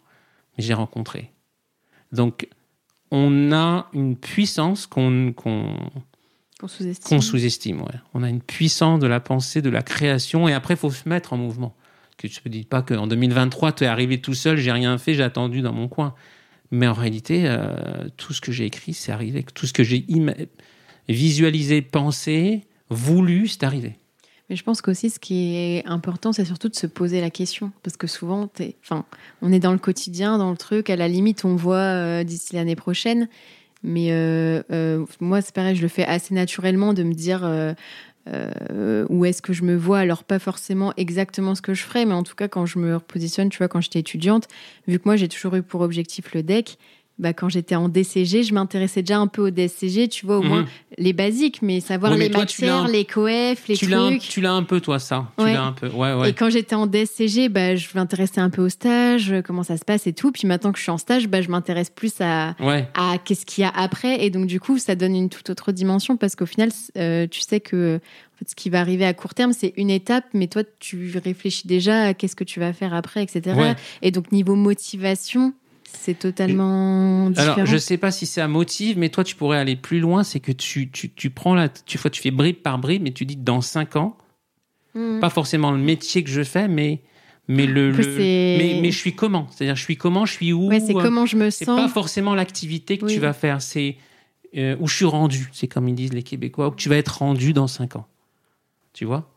mais j'ai rencontré. Donc, on a une puissance qu'on qu'on sous-estime. ouais. On a une puissance de la pensée, de la création, et après, il faut se mettre en mouvement. Que tu ne dis pas qu'en 2023, tu es arrivé tout seul, j'ai rien fait, j'ai attendu dans mon coin. Mais en réalité, euh, tout ce que j'ai écrit, c'est arrivé. Tout ce que j'ai visualisé, pensé, voulu, c'est arrivé. Mais je pense qu'aussi, ce qui est important, c'est surtout de se poser la question. Parce que souvent, enfin, on est dans le quotidien, dans le truc. À la limite, on voit euh, d'ici l'année prochaine. Mais euh, euh, moi, c'est pareil, je le fais assez naturellement de me dire euh, où est-ce que je me vois. Alors, pas forcément exactement ce que je ferais, mais en tout cas, quand je me repositionne, tu vois, quand j'étais étudiante, vu que moi, j'ai toujours eu pour objectif le deck, bah, quand j'étais en DCG, je m'intéressais déjà un peu au DCG, tu vois, au moins mhm. les basiques, mais savoir les matières, les coefs, les tu trucs. tu l'as un peu, toi, ça. Tu l'as un peu. Ouais, ouais. Et quand j'étais en DCG, bah, je m'intéressais un peu au stage, comment ça se passe et tout. Puis maintenant que je suis en stage, bah, je m'intéresse plus à, à qu'est-ce qu'il y a après. Et donc, du coup, ça donne une toute autre dimension parce qu'au final, euh, tu sais que en fait, ce qui va arriver à court terme, c'est une étape, mais toi, tu réfléchis déjà à qu'est-ce que tu vas faire après, etc. Et donc, niveau motivation, c'est totalement différent. Alors, je sais pas si c'est un motif, mais toi, tu pourrais aller plus loin. C'est que tu, tu, tu prends la, tu, tu fais bribe par bribe, mais tu dis dans 5 ans, hmm. pas forcément le métier que je fais, mais mais le, mais, mais, je suis comment? C'est-à-dire, je suis comment, je suis où ouais, C'est comment je me sens. C'est pas forcément l'activité que tu vas faire, c'est euh, où je suis rendu. C'est comme ils disent les Québécois, où tu vas être rendu dans 5 ans. Tu vois?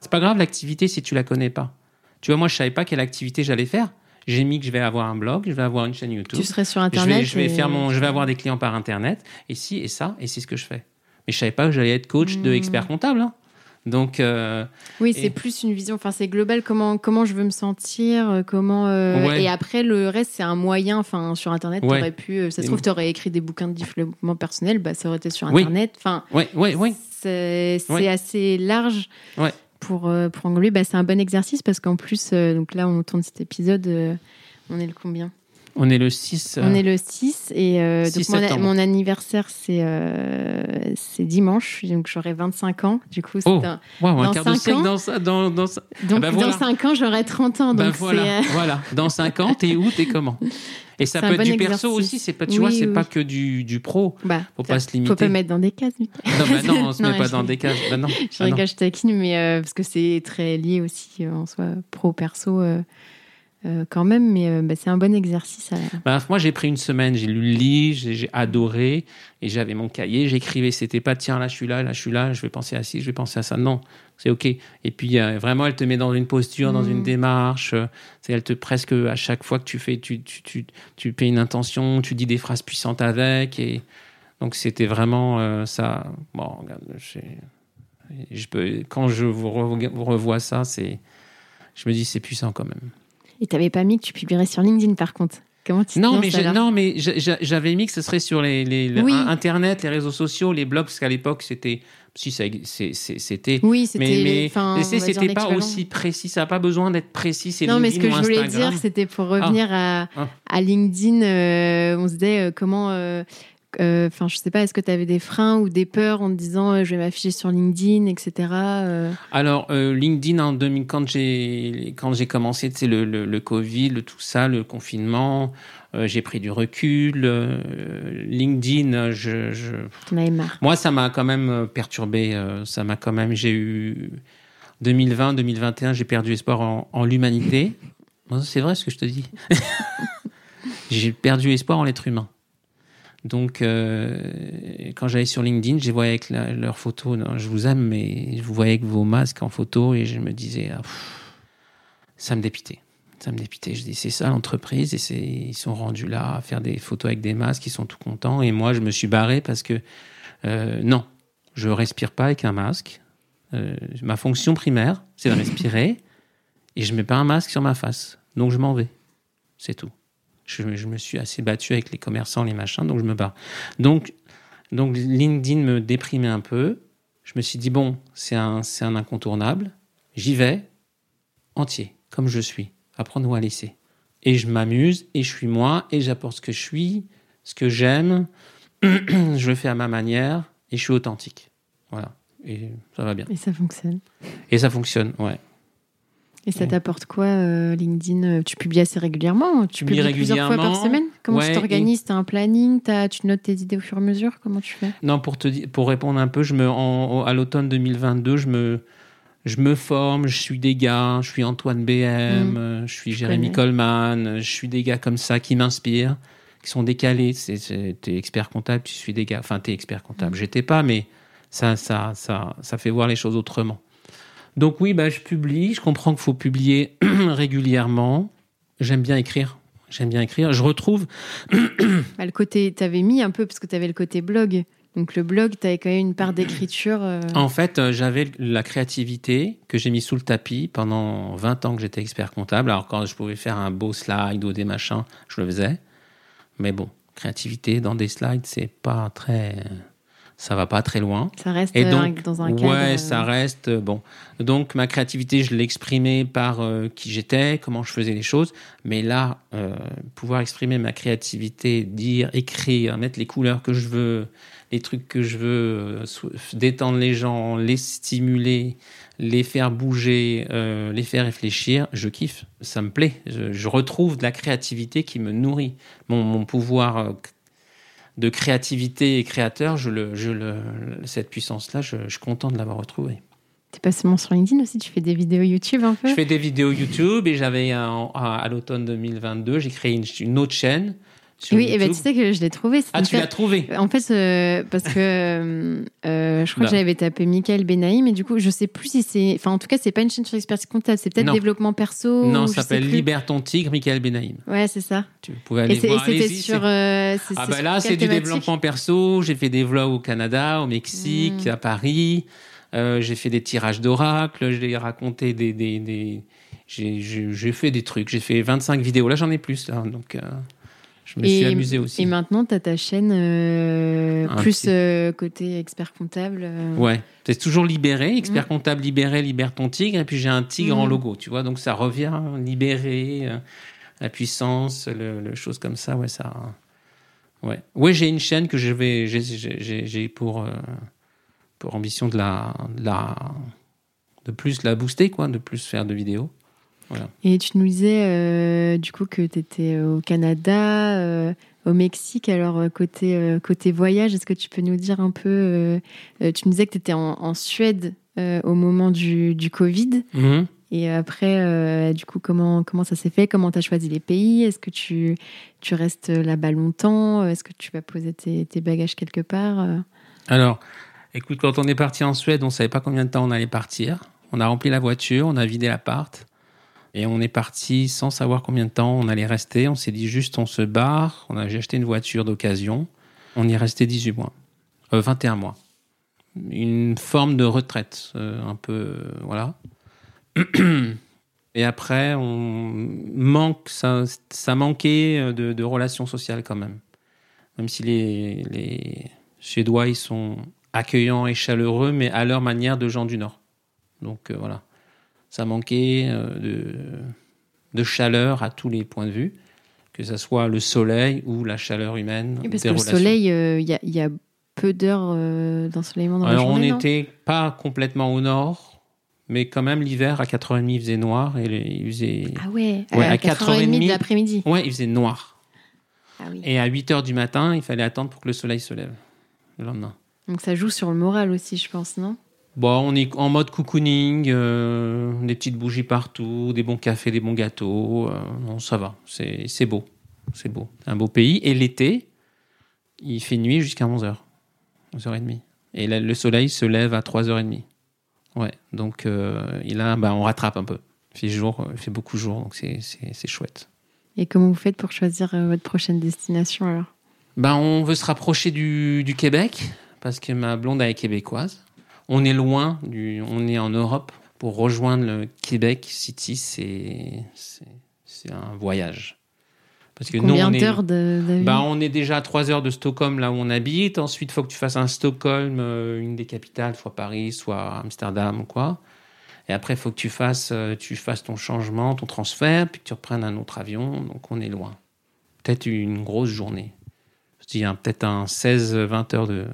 C'est pas grave l'activité si tu la connais pas. Tu vois, moi, je savais pas quelle activité j'allais faire. J'ai mis que je vais avoir un blog, je vais avoir une chaîne YouTube. Tu serais sur Internet. Je vais, faire mon, je vais avoir des clients par Internet. Et si, et ça, et c'est ce que je fais. Mais je savais pas que j'allais être coach de hmm. expert comptable. Hein. Donc euh, oui, c'est plus une vision. Enfin, c'est global. Comment comment je veux me sentir, euh, comment euh, et après le reste c'est un moyen. Enfin, sur internet, tu aurais pu. Ça se trouve, tu aurais écrit des bouquins de développement personnel. Bah, ça aurait été sur internet. Enfin, ouais, ouais, ouais. C'est assez large. Pour pour englober, bah, c'est un bon exercice parce qu'en plus, donc là, on tourne cet épisode. on est le combien? On est le 6. On est le 6 et euh, mon, anniversaire c'est euh, c'est dimanche donc j'aurai 25 ans du coup c'est oh, un, un quart de siècle dans ça dans, dans ça. Donc ah bah dans 5 ans j'aurai 30 ans bah donc voilà, euh, <laughs> voilà dans 5 ans t'es où t'es comment? Et ça peut être du perso aussi, c'est pas, tu vois, c'est pas que du, du pro. Bah, faut pas se limiter. Faut pas mettre dans des cases. Non, bah non, on <laughs> se met pas dans des cases. Bah non. Je bah rigole, je taquine, mais parce que c'est très lié aussi en soi pro perso. Euh, quand même, mais euh, bah, c'est un bon exercice. Bah, moi, j'ai pris une semaine, j'ai lu le livre, j'ai adoré, et j'avais mon cahier, j'écrivais. C'était pas tiens là, je suis là, là, je suis là, je vais penser à ci, je vais penser à ça. Non, c'est ok. Et puis euh, vraiment, elle te met dans une posture, dans une mmh. démarche. elle te presque à chaque fois que tu fais, tu tu tu tu fais une intention, tu dis des phrases puissantes avec, et donc c'était vraiment ça. Bon, regarde, je peux quand je vous revois ça, c'est je me dis c'est puissant quand même. Et t'avais pas mis que tu publierais sur LinkedIn par contre Comment tu non, mais non, mais j'avais mis que ce serait sur les, les, Internet, les réseaux sociaux, les blogs, parce qu'à l'époque, c'était. Si, c'était. Oui, c'était. Mais, c'était pas aussi précis. Ça n'a pas besoin d'être précis. Non, mais ce que je voulais dire, c'était pour revenir ah. à, ah. à, LinkedIn. Euh, on se disait euh, comment. Euh, enfin, je sais pas, est-ce que tu avais des freins ou des peurs en te disant euh, je vais m'afficher sur LinkedIn, etc. Euh? Alors, LinkedIn, en 2000, quand j'ai quand j'ai commencé, c'est le, le, le, Covid, le, tout ça, le confinement, j'ai pris du recul. LinkedIn, je, je... Moi, ça m'a quand même perturbé. ça m'a quand même. J'ai eu 2020, 2021, j'ai perdu espoir en, en l'humanité. <laughs> c'est vrai ce que je te dis. <laughs> j'ai perdu espoir en l'être humain. Donc, euh, quand j'allais sur LinkedIn, je voyais avec leurs photos. je vous aime, mais je vous voyais avec vos masques en photo et je me disais, ah, ça me dépitait. Ça me dépitait. Je dis, c'est ça l'entreprise et ils sont rendus là à faire des photos avec des masques, ils sont tout contents. Et moi, je me suis barré parce que euh, non, je respire pas avec un masque. Euh, ma fonction primaire, c'est de respirer et je mets pas un masque sur ma face. Donc, je m'en vais. C'est tout je, me suis assez battu avec les commerçants, les machins, donc je me bats. Donc, donc LinkedIn me déprimait un peu. Je me suis dit, bon, c'est un, c'est un incontournable. J'y vais, entier, comme je suis. Apprends-nous à laisser. Et je m'amuse, et je suis moi, et j'apporte ce que je suis, ce que j'aime. <clears throat> je le fais à ma manière, et je suis authentique. Voilà. Et ça va bien. Et ça fonctionne. Et ça fonctionne, ouais. Et ça t'apporte quoi, euh, LinkedIn euh, Tu publies assez régulièrement Tu publies plusieurs fois par semaine Comment tu t'organises? Tu as un planning? Tu notes tes idées au fur et à mesure? Comment tu fais? Non, pour, te, pour répondre un peu, je me, à l'automne 2022, je me, je me forme, je suis des gars, je suis Antoine BM, mmh. euh, je suis Jérémy Coleman, je suis des gars comme ça qui m'inspirent, qui sont décalés. T'es expert comptable, tu suis des gars. Enfin, t'es expert comptable. Mmh. J'étais pas, mais ça, ça, ça, ça fait voir les choses autrement. Donc oui, bah, je publie. Je comprends qu'il faut publier <clears throat> régulièrement. J'aime bien écrire. J'aime bien écrire. Je retrouve. <clears throat> bah, le côté, tu avais mis un peu, parce que tu avais le côté blog. Donc le blog, tu avais quand même une part d'écriture. Euh. En fait, euh, j'avais la créativité que j'ai mis sous le tapis pendant 20 ans que j'étais expert comptable. Alors quand je pouvais faire un beau slide ou des machins, je le faisais. Mais bon, créativité dans des slides, c'est pas très ça va pas très loin. Ça reste et donc, dans un cadre. Ouais, ça reste bon. Donc ma créativité, je l'exprimais par euh, qui j'étais, comment je faisais les choses. Mais là, euh, pouvoir exprimer ma créativité, dire, écrire, mettre les couleurs que je veux, les trucs que je veux, euh, détendre les gens, les stimuler, les faire bouger, les faire réfléchir, je kiffe. Ça me plaît. Je, retrouve de la créativité qui me nourrit. Mon, mon pouvoir de créativité et créateur, je le, je le, cette puissance-là, je, je, suis content de l'avoir retrouvée. Tu pas seulement sur LinkedIn aussi, tu fais des vidéos YouTube un peu? Je fais des vidéos YouTube et j'avais à, l'automne 2022, j'ai créé une, autre chaîne oui, et ben, tu sais que je l'ai trouvé. Ah, tu l'as trouvé En fait, euh, parce que euh, euh, je crois que j'avais tapé Michael Benaïm, mais du coup, je sais plus si c'est. Enfin, en tout cas, c'est pas une chaîne sur l'expertise comptable, c'est peut-être développement perso. Non, ça s'appelle Libère ton tigre, Michael Benaïm. Ouais, c'est ça. Tu pouvais aller et voir. c'était sur. ah, bah là, c'est du développement perso. J'ai fait des vlogs au Canada, au Mexique, hmm. à Paris. j'ai fait des tirages d'oracle. J'ai raconté des. des, des... J'ai fait des trucs. J'ai fait 25 vidéos. Là, j'en ai plus. Là, donc. Je me suis amusé aussi. Et maintenant, tu as ta chaîne euh, plus euh, côté expert comptable. Euh. Ouais, c'est toujours libéré, expert mm. comptable libéré, libère ton tigre. Et puis j'ai un tigre en mm. logo, tu vois. Donc ça revient libéré, la puissance, le, le choses comme ça. Ouais, ça. Ouais, ouais j'ai une chaîne que je vais, j'ai pour, pour ambition de la, de la, de plus la booster, quoi, de plus faire de vidéos. Et tu nous disais euh, du coup que tu étais au Canada, euh, au Mexique. Alors, euh, côté, côté voyage, est-ce que tu peux nous dire un peu Tu nous disais que tu étais en, Suède au moment du, du Covid. Mhm. Et après, du coup, comment, comment ça s'est fait? Comment tu as choisi les pays? Est-ce que tu, tu restes là-bas longtemps? Est-ce que tu vas poser tes, tes bagages quelque part Alors, écoute, quand on est parti en Suède, on ne savait pas combien de temps on allait partir. On a rempli la voiture, on a vidé l'appart. Et on est parti sans savoir combien de temps on allait rester. On s'est dit juste on se barre. On a acheté une voiture d'occasion. On y est resté 18 mois. 21 euh, mois. Une forme de retraite, euh, un peu, euh, voilà. <clears throat> Et après, on manque, ça, ça manquait de, relations sociales quand même. Même si les, les Suédois, ils sont accueillants et chaleureux, mais à leur manière de gens du Nord. Donc voilà ça manquait euh, de, de, chaleur à tous les points de vue, que ce soit le soleil ou la chaleur humaine. parce que le soleil, euh, il y, a peu d'heures euh, d'ensoleillement dans Alors la journée. on n'était pas complètement au nord, mais quand même l'hiver à 4h30 il faisait noir et il faisait. Ah ouais, à, 4h30 de l'après-midi. Ouais, il faisait noir. Ah oui. Et à 8h du matin, il fallait attendre pour que le soleil se lève le lendemain. Donc ça joue sur le moral aussi, je pense, non Bon, on est en mode cocooning, euh, des petites bougies partout, des bons cafés, des bons gâteaux. Euh, non, ça va, c'est beau. C'est beau. Un beau pays. Et l'été, il fait nuit jusqu'à 11h, 11h30. Et le soleil se lève à 3h30. Ouais, donc euh, a, bah, on rattrape un peu. Il fait, jour, il fait beaucoup jour, donc c'est chouette. Et comment vous faites pour choisir votre prochaine destination alors? Bah, On veut se rapprocher du, du Québec, parce que ma blonde est québécoise on est loin, du, on est en Europe. Pour rejoindre le Québec City, c'est, un voyage. Parce que Combien d'heures de, bah, On est déjà à 3 heures de Stockholm, là où on habite. Ensuite, il faut que tu fasses un Stockholm, euh, une des capitales, soit Paris, soit Amsterdam ou quoi. Et après, il faut que tu fasses, euh, tu fasses ton changement, ton transfert, puis que tu reprennes un autre avion. Donc, on est loin. Peut-être une grosse journée. Il y a peut-être un 16-20 heures de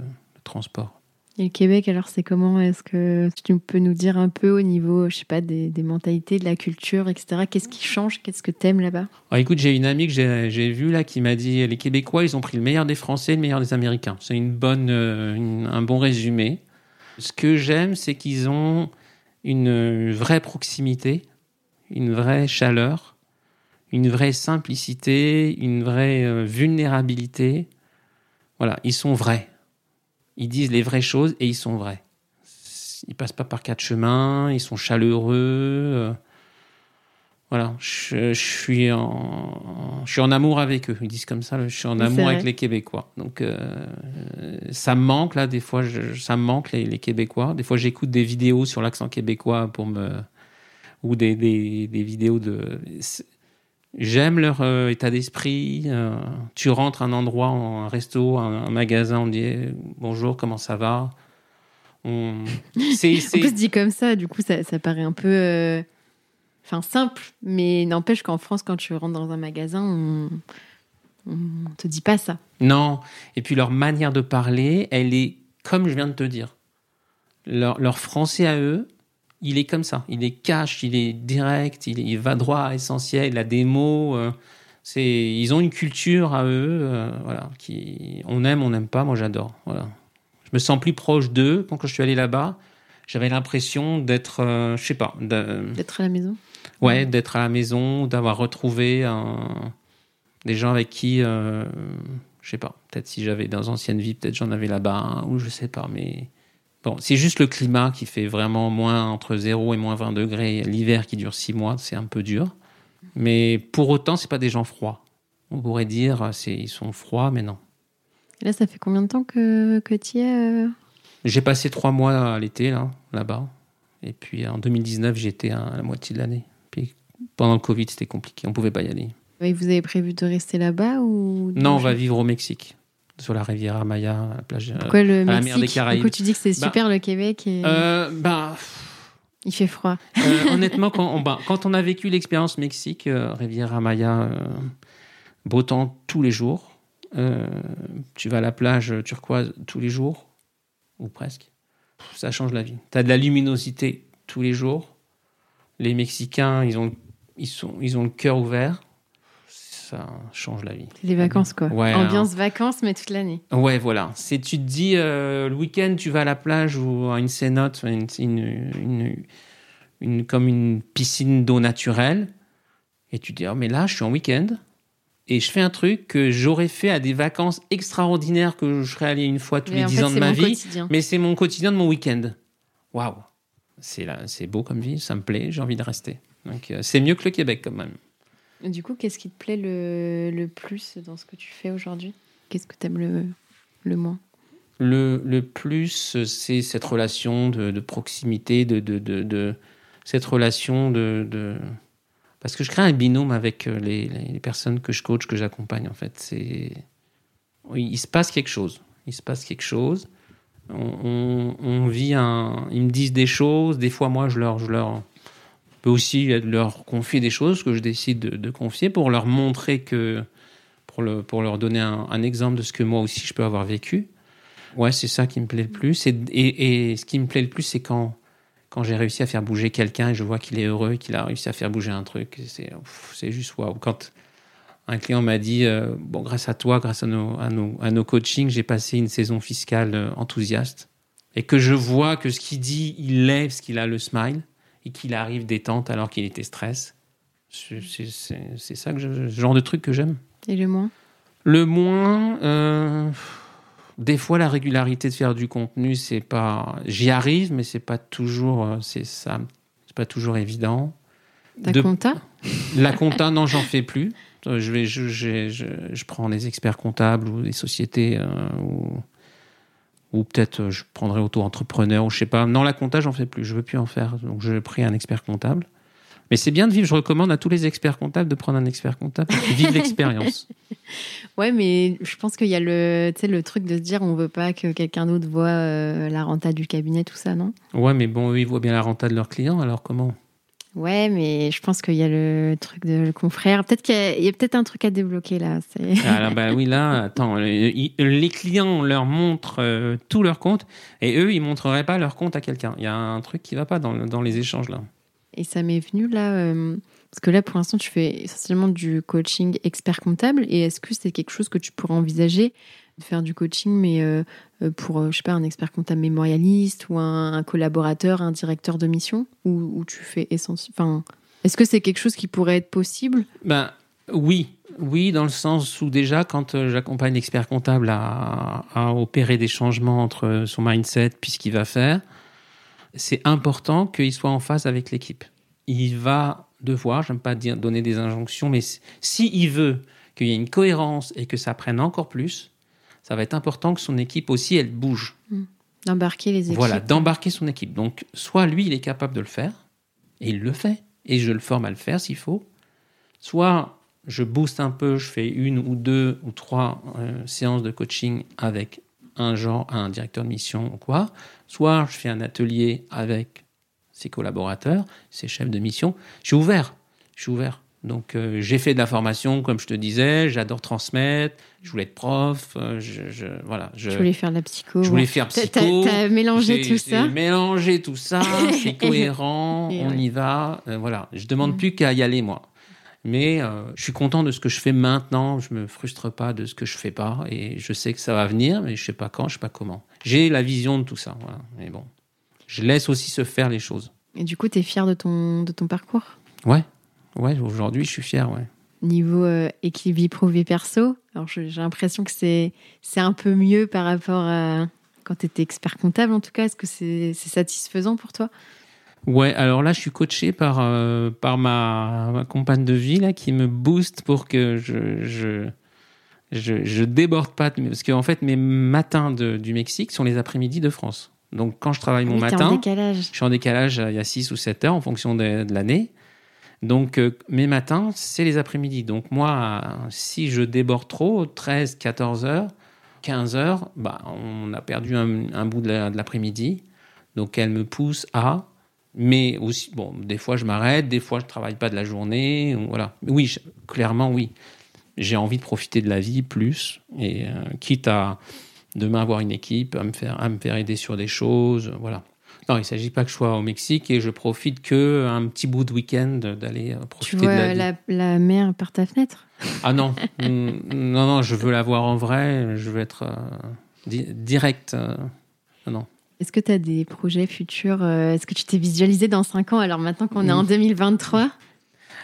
transport. Et le Québec, alors, c'est comment? Est-ce que tu peux nous dire un peu au niveau, je sais pas, des, mentalités, de la culture, etc. Qu'est-ce qui change? Qu'est-ce que t'aimes là-bas? Ah, Écoute, j'ai une amie que j'ai vue là qui m'a dit les Québécois, ils ont pris le meilleur des Français, le meilleur des Américains. C'est une bonne, euh, un bon résumé. Ce que j'aime, c'est qu'ils ont une vraie proximité, une vraie chaleur, une vraie simplicité, une vraie euh, vulnérabilité. Voilà, ils sont vrais ils disent les vraies choses et ils sont vrais. Ils passent pas par quatre chemins, ils sont chaleureux. Euh, voilà, je, suis en, je suis en amour avec eux. Ils disent comme ça, je suis en amour avec les Québécois. Donc, euh, ça me manque, là, des fois, ça me manque, les, Québécois. Des fois, j'écoute des vidéos sur l'accent québécois pour me. ou des, des, des vidéos de. J'aime leur euh, état d'esprit. Euh, tu rentres à un endroit, un resto, un, magasin, on dit bonjour, comment ça va? On... <laughs> se dit comme ça, du coup, ça, paraît un peu. Euh, enfin, simple, mais n'empêche qu'en France, quand tu rentres dans un magasin, on... on te dit pas ça. Non. Et puis leur manière de parler, elle est comme je viens de te dire. leur français à eux, il est comme ça. Il est cash, il est direct, il, va droit à l'essentiel. Il a des mots. Euh, c'est, ils ont une culture à eux, euh, voilà, qui on aime, on n'aime pas. Moi, j'adore. Voilà. Je me sens plus proche d'eux quand, je suis allé là-bas. J'avais l'impression d'être, euh, je sais pas, d'être à la maison. Ouais, d'être à la maison, d'avoir retrouvé un, Des gens avec qui, euh, je sais pas, peut-être si j'avais dans anciennes vies, peut-être j'en avais là-bas, ou je sais pas, mais bon, c'est juste le climat qui fait vraiment moins entre 0 et moins 20 degrés. L'hiver qui dure 6 mois, c'est un peu dur. Mais pour autant, c'est pas des gens froids. On pourrait dire, c'est, ils sont froids, mais non. là, ça fait combien de temps que, que tu y es euh? J'ai passé trois mois à l'été, là, là-bas. Et puis en 2019, j'étais à la moitié de l'année. Puis pendant le Covid, c'était compliqué, on pouvait pas y aller. Et vous avez prévu de rester là-bas ou Non, on va vivre au Mexique, sur la rivière Maya, la plage, Pourquoi le à la Mexique mer des Caraïbes. Pourquoi tu dis que c'est Bah, super le Québec et Euh, bah, il fait froid euh, <laughs> honnêtement, quand on, bah, quand on a vécu l'expérience Mexique, euh, Riviera Maya, euh, beau temps tous les jours, euh, tu vas à la plage turquoise tous les jours, ou presque, ça change la vie. Tu as de la luminosité tous les jours. Les Mexicains, ils ont, ils sont, ils ont le cœur ouvert. Ça change la vie. Les vacances quoi. Ouais, Ambiance vacances mais toute l'année. Ouais, voilà. C'est tu te dis euh, le week-end tu vas à la plage ou à une cénote, une, une, une- une- comme une piscine d'eau naturelle, et tu te dis oh, mais là je suis en week-end et je fais un truc que j'aurais fait à des vacances extraordinaires que je serais allé une fois tous Mais les en 10 fait, ans de ma vie, quotidien. mais c'est mon quotidien de mon week-end. Waouh, c'est là, c'est beau comme vie, ça me plaît, j'ai envie de rester. Donc euh, c'est mieux que le Québec quand même. Du coup, qu'est-ce qui te plaît le, le plus dans ce que tu fais aujourd'hui? Qu'est-ce que tu aimes le, le moins? Le, le plus, c'est cette relation de, de proximité, de, de, de, de- cette relation de, de- Parce que je crée un binôme avec euh, les, les- personnes que je coach, que j'accompagne, en fait. C'est... Oui, il se passe quelque chose. Il se passe quelque chose. On, on- on vit un... Ils me disent des choses. Des fois, moi, je leur... Je leur peux aussi leur confier des choses que je décide de, confier pour leur montrer que... Pour, le, pour leur donner un, exemple de ce que moi aussi je peux avoir vécu. Ouais, c'est ça qui me plaît le plus. Et, et, ce qui me plaît le plus, c'est quand, quand j'ai réussi à faire bouger quelqu'un et je vois qu'il est heureux, qu'il a réussi à faire bouger un truc. C'est juste waouh. Quand un client m'a dit euh, Bon, grâce à toi, grâce à nos, à nos, à nos coachings, j'ai passé une saison fiscale euh, enthousiaste. Et que je vois que ce qu'il dit, il lève, ce qu'il a le smile, et qu'il arrive détente alors qu'il était stress. C'est, ça que je, ce genre de truc que j'aime. Et le moins? Le moins, euh, des fois la régularité de faire du contenu, c'est pas, j'y arrive, mais c'est pas toujours, euh, c'est ça, c'est pas toujours évident. Ta De- compta? La compta, non, j'en fais plus. Euh, Je vais, je, je, je, je prends des experts comptables ou des sociétés euh, ou, ou peut-être euh, je prendrai auto-entrepreneur ou je sais pas. Non, la compta, j'en fais plus. Je veux plus en faire. Donc, je pris un expert comptable. Mais c'est bien de vivre. Je recommande à tous les experts comptables de prendre un expert comptable qu'ils vivent l'expérience. <laughs> Ouais, mais je pense qu'il y a le, le truc de se dire on veut pas que quelqu'un d'autre voit euh, la renta du cabinet, tout ça, non? Ouais, mais bon, eux, ils voient bien la renta de leurs clients, alors comment? Ouais, mais je pense qu'il y a le truc de le confrère. Peut-être qu'il y a, peut-être un truc à débloquer là. Alors, bah oui, là, attends, euh, les clients leur montrent euh, tout leur compte et eux, ils montreraient pas leur compte à quelqu'un. Il y a un truc qui va pas dans, le- dans les échanges là. Et ça m'est venu là, euh, parce que là pour l'instant tu fais essentiellement du coaching expert comptable. Et est-ce que c'est quelque chose que tu pourrais envisager faire du coaching, mais euh, euh, pour, euh, je sais pas, un expert comptable mémorialiste ou un, collaborateur, un directeur de mission ou tu fais. Enfin, est-ce que c'est quelque chose qui pourrait être possible? Ben oui, oui, dans le sens où déjà, quand j'accompagne l'expert comptable à, opérer des changements entre son mindset puis ce qu'il va faire, c'est important qu'il soit en phase avec l'équipe. Il va devoir, j'aime pas dire donner des injonctions, mais si- s'il veut qu'il y ait une cohérence et que ça prenne encore plus, ça va être important que son équipe aussi, elle bouge. D'embarquer les équipes Voilà, d'embarquer son équipe. Donc, soit lui, il est capable de le faire, et il le fait, et je le forme à le faire s'il faut. Soit je booste un peu, je fais une ou deux ou trois euh, séances de coaching avec un genre, un directeur de mission ou quoi. Soit je fais un atelier avec ses collaborateurs, ses chefs de mission. Je suis ouvert. Je suis ouvert. Donc, euh, j'ai fait de la formation, comme je te disais, j'adore transmettre, je voulais être prof, euh, je, je- voilà. Je, Je voulais faire de la psycho. je voulais faire psycho. T'as mélangé tout ça. Mélangé tout ça, <laughs> c'est cohérent, Et on ouais. y va. euh, voilà, je demande Mm. plus qu'à y aller moi. Mais je suis content de ce que je fais maintenant. Je me frustre pas de ce que je fais pas, et je sais que ça va venir, mais je sais pas quand, je sais pas comment. J'ai la vision de tout ça, voilà. Mais bon, je laisse aussi se faire les choses. Et du coup, tu es fier de ton, de ton parcours? Ouais, ouais. Aujourd'hui, je suis fier, ouais. niveau équilibre vie pro vie perso. Alors j'ai l'impression que c'est c'est un peu mieux par rapport à quand tu étais expert comptable en tout cas. Est-ce que c'est satisfaisant pour toi? Ouais, alors là, je suis coaché par, par ma, compagne de vie là, qui me booste pour que je, je, je, je déborde pas. Parce qu'en fait, mes matins de, du Mexique sont les après-midi de France. Donc quand je travaille mon matin, je suis en décalage il y a 6 ou 7 heures en fonction de, de l'année. Donc euh, mes matins, c'est les après-midi. Donc moi, si je déborde trop, 13, 14 heures, 15 heures, bah, on a perdu un, bout de l'après-midi. Donc elle me pousse à... Mais aussi, bon, des fois je m'arrête, des fois je travaille pas de la journée, voilà. Oui, clairement oui. J'ai envie de profiter de la vie plus, et euh, quitte à demain avoir une équipe, à me faire, à me faire aider sur des choses, voilà. Non, il ne s'agit pas que je sois au Mexique et je profite que un petit bout de week-end d'aller euh, profiter tu vois de la, la, mer par ta fenêtre? Ah non, <laughs> non, non, je veux la voir en vrai, je veux être euh, direct. Euh, non. Est-ce que tu as des projets futurs Est-ce que tu t'es visualisé dans 5 ans alors maintenant qu'on est en 2023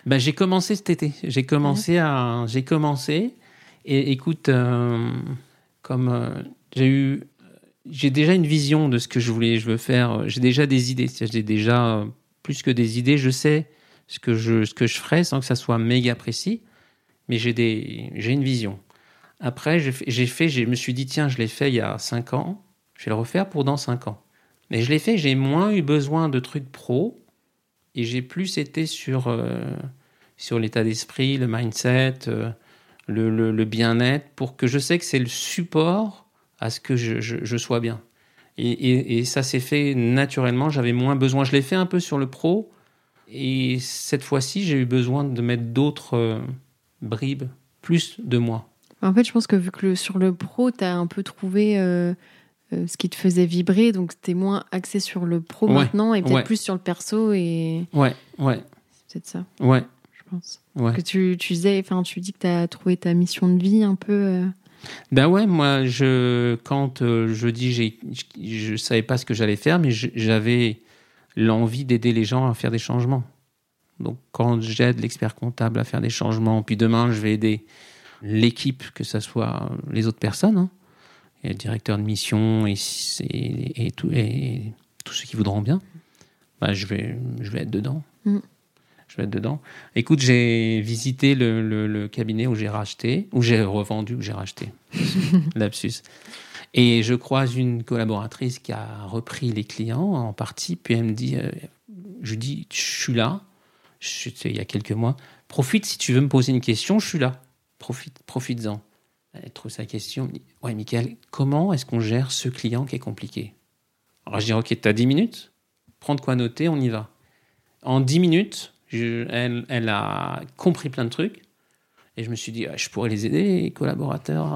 ben, J'ai commencé cet été. J'ai commencé, à, j'ai commencé et écoute, comme j'ai eu j'ai déjà une vision de ce que je voulais, je veux faire. J'ai déjà des idées. J'ai déjà plus que des idées. Je sais ce que je, ce que je ferai sans que ça soit méga précis, mais j'ai des, j'ai une vision. Après, j'ai fait, je me suis dit tiens, je l'ai fait il y a cinq ans. Je vais le refaire pour dans cinq ans. Mais je l'ai fait. J'ai moins eu besoin de trucs pro et j'ai plus été sur euh, sur l'état d'esprit, le mindset, euh, le, le, le bien-être, pour que je sais que c'est le support à ce que je, sois bien. Et, ça s'est fait naturellement, j'avais moins besoin. Je l'ai fait un peu sur le pro, et cette fois-ci, j'ai eu besoin de mettre d'autres euh, bribes, plus de moi. En fait, je pense que vu que sur le pro, tu as un peu trouvé euh, euh, ce qui te faisait vibrer, donc tu es moins axé sur le pro maintenant et peut-être plus sur le perso. Et... Ouais, ouais. C'est peut-être ça. Ouais. Je pense. Que tu, tu disais, enfin, tu dis que tu as trouvé ta mission de vie un peu. Ben ouais, moi, je, quand euh, je dis, je ne savais pas ce que j'allais faire, mais j'avais l'envie d'aider les gens à faire des changements. Donc, quand j'aide l'expert comptable à faire des changements, puis demain, je vais aider l'équipe, que ce soit les autres personnes, hein, le directeur de mission et, et, tout, et tous ceux qui voudront bien, bah, je, vais, je vais être dedans. Mm je vais être dedans. Écoute, j'ai visité le, cabinet où j'ai racheté, où j'ai revendu, où j'ai racheté. <laughs> Lapsus. Et je croise une collaboratrice qui a repris les clients en partie, puis elle me dit, euh, je dis, je suis là, il y a quelques mois, profite si tu veux me poser une question, je suis là. Profite, profites-en. Elle trouve sa question, elle me dit, ouais, Michael, comment est-ce qu'on gère ce client qui est compliqué? Alors je dis, ok, tu as 10 minutes, prends de quoi noter, on y va. En 10 minutes, elle, elle, a compris plein de trucs. Et je me suis dit, ah, je pourrais les aider, les collaborateurs,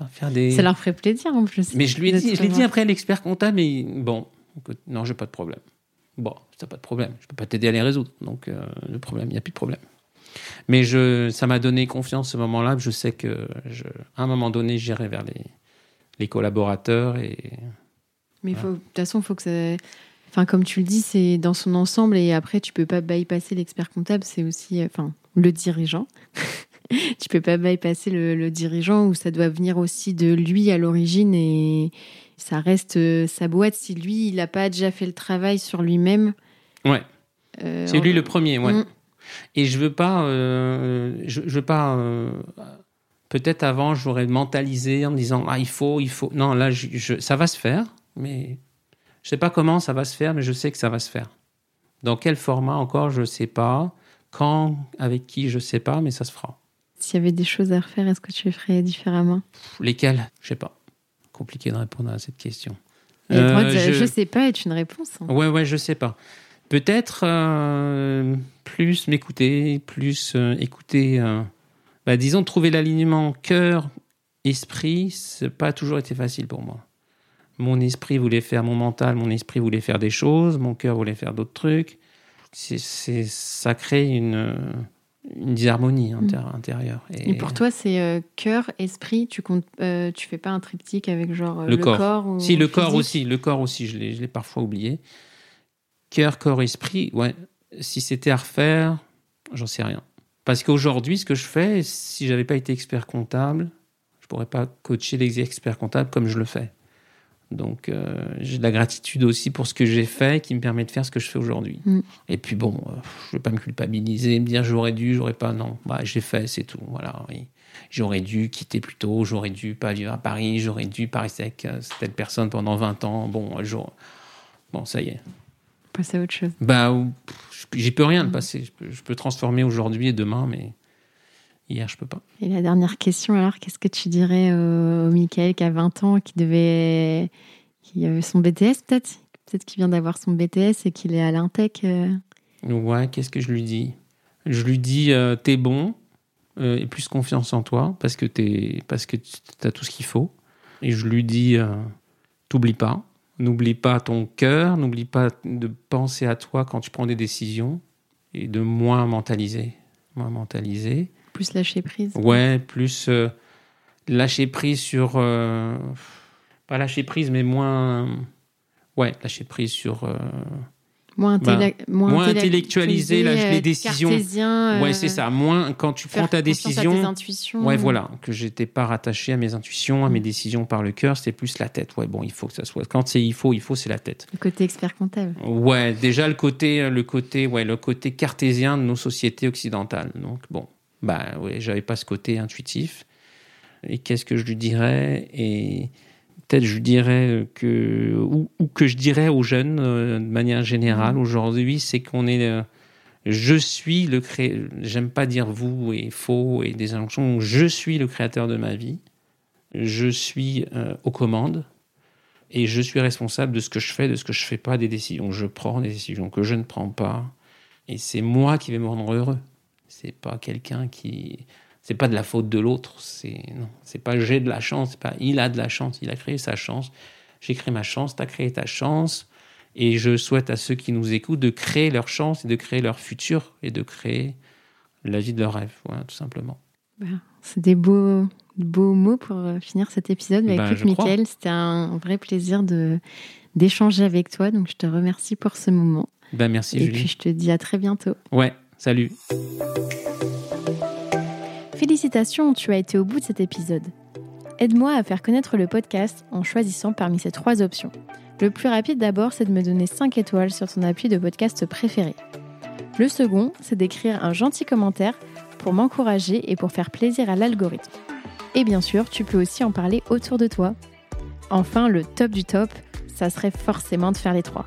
à, faire des. Ça leur ferait plaisir en plus. Mais je lui ai dit, je l'ai dit après l'expert comptable, mais bon, non, j'ai pas de problème. Bon, t'as pas de problème, je peux pas t'aider à les résoudre. Donc, euh, le problème, il n'y a plus de problème. Mais je, ça m'a donné confiance ce moment-là. Je sais que, je, à un moment donné, j'irai vers les, les collaborateurs et. Mais de toute façon, il faut que ça Enfin, comme tu le dis, c'est dans son ensemble et après, tu peux pas bypasser l'expert comptable, c'est aussi, euh, enfin, le dirigeant. <laughs> tu peux pas bypasser le, dirigeant où ça doit venir aussi de lui à l'origine et ça reste euh, sa boîte. Si lui, il n'a pas déjà fait le travail sur lui-même. Ouais. Euh, c'est lui le premier, ouais. Mm. Et je veux pas, je, veux pas. Peut-être avant, j'aurais mentalisé en me disant ah il faut, il faut. Non, là, ça va se faire, mais je sais pas comment ça va se faire, mais je sais que ça va se faire. Dans quel format encore, je ne sais pas. Quand, avec qui, je ne sais pas, mais ça se fera. S'il y avait des choses à refaire, est-ce que tu les ferais différemment? Lesquelles? Je sais pas. Compliqué de répondre à cette question. Euh, je... ne sais pas est une réponse. Hein. Ouais, ouais, je sais pas. Peut-être euh, plus m'écouter, plus euh, écouter. Bah, disons, trouver l'alignement cœur, esprit, n'a pas toujours été facile pour moi mon esprit voulait faire mon mental, mon esprit voulait faire des choses, mon cœur voulait faire d'autres trucs. C'est, ça crée une, une disharmonie mm. intérieure. Et, pour toi, c'est euh, cœur, esprit. Tu comptes, euh, tu fais pas un triptyque avec genre euh, le, corps. si le corps aussi, le corps aussi, je l'ai, je l'ai parfois oublié. Cœur, corps, esprit. Ouais. Si c'était à refaire, j'en sais rien. Parce qu'aujourd'hui, ce que je fais, si j'avais pas été expert comptable, je pourrais pas coacher les experts comptables comme je le fais. Donc euh, j'ai de la gratitude aussi pour ce que j'ai fait qui me permet de faire ce que je fais aujourd'hui. Mm. Et puis bon, euh, je vais pas me culpabiliser, me dire j'aurais dû, j'aurais pas. Non, bah, j'ai fait, c'est tout. Voilà. J'aurais dû quitter plus tôt, j'aurais dû pas vivre à Paris, j'aurais dû pas rester avec euh, cette personne pendant 20 ans. Bon, bon ça y est. Passer à autre chose. Bah, j'y peux rien de passer. Je peux, transformer aujourd'hui et demain, mais hier, je peux pas. Et la dernière question, alors, qu'est-ce que tu dirais au, Michael qui a 20 ans, qui devait. qui avait son BTS peut-être? Peut-être qu'il vient d'avoir son BTS et qu'il est à l'Intec. Euh. Ouais, qu'est-ce que je lui dis? Je lui dis euh, t'es bon euh, et plus confiance en toi parce que parce que as tout ce qu'il faut. Et je lui dis t'oublie pas N'oublie pas ton cœur, n'oublie pas de penser à toi quand tu prends des décisions et de moins mentaliser. Moins mentaliser. Plus lâcher prise. Ouais, plus euh, lâcher prise sur. Euh, pas lâcher prise, mais moins. Ouais, lâcher prise sur. Euh, moins, bah, moins, intellectualiser les décisions. Ouais, c'est ça. Moins quand tu prends ta décision. À tes intuitions. Ouais, voilà, que j'étais pas rattaché à mes intuitions, à mes mm. décisions par le cœur, c'était plus la tête. Ouais, bon, il faut que ça soit. Quand c'est il faut, il faut, c'est la tête. Le côté expert comptable. Ouais, déjà le côté, le côté, ouais, le côté cartésien de nos sociétés occidentales. Donc bon, bah ouais, j'avais pas ce côté intuitif. Et qu'est-ce que je lui dirais? Et peut-être je dirais que ou, que je dirais aux jeunes euh, de manière générale mmh. aujourd'hui, c'est qu'on est, euh, je suis le cré... j'aime pas dire vous et faux et des injonctions, je suis le créateur de ma vie, je suis euh, aux commandes et je suis responsable de ce que je fais, de ce que je fais pas, des décisions que je prends, des décisions que je ne prends pas, et c'est moi qui vais me rendre heureux. C'est pas quelqu'un qui c'est pas de la faute de l'autre. C'est non, c'est pas j'ai de la chance. C'est pas il a de la chance. Il a créé sa chance. J'ai créé ma chance. tu as créé ta chance. Et je souhaite à ceux qui nous écoutent de créer leur chance et de créer leur futur et de créer la vie de leur rêve. Voilà, tout simplement. Bah, c'est des beaux, beaux mots pour euh, finir cet épisode. Bah, écoute, Mickaël, c'était un vrai plaisir de d'échanger avec toi. Donc, je te remercie pour ce moment. Ben, merci, et puis, je te dis à très bientôt. Ouais, salut. Félicitations, tu as été au bout de cet épisode. Aide-moi à faire connaître le podcast en choisissant parmi ces trois options. Le plus rapide d'abord, c'est de me donner 5 étoiles sur ton appui de podcast préféré. Le second, c'est d'écrire un gentil commentaire pour m'encourager et pour faire plaisir à l'algorithme. Et bien sûr, tu peux aussi en parler autour de toi. Enfin, le top du top, ça serait forcément de faire les trois.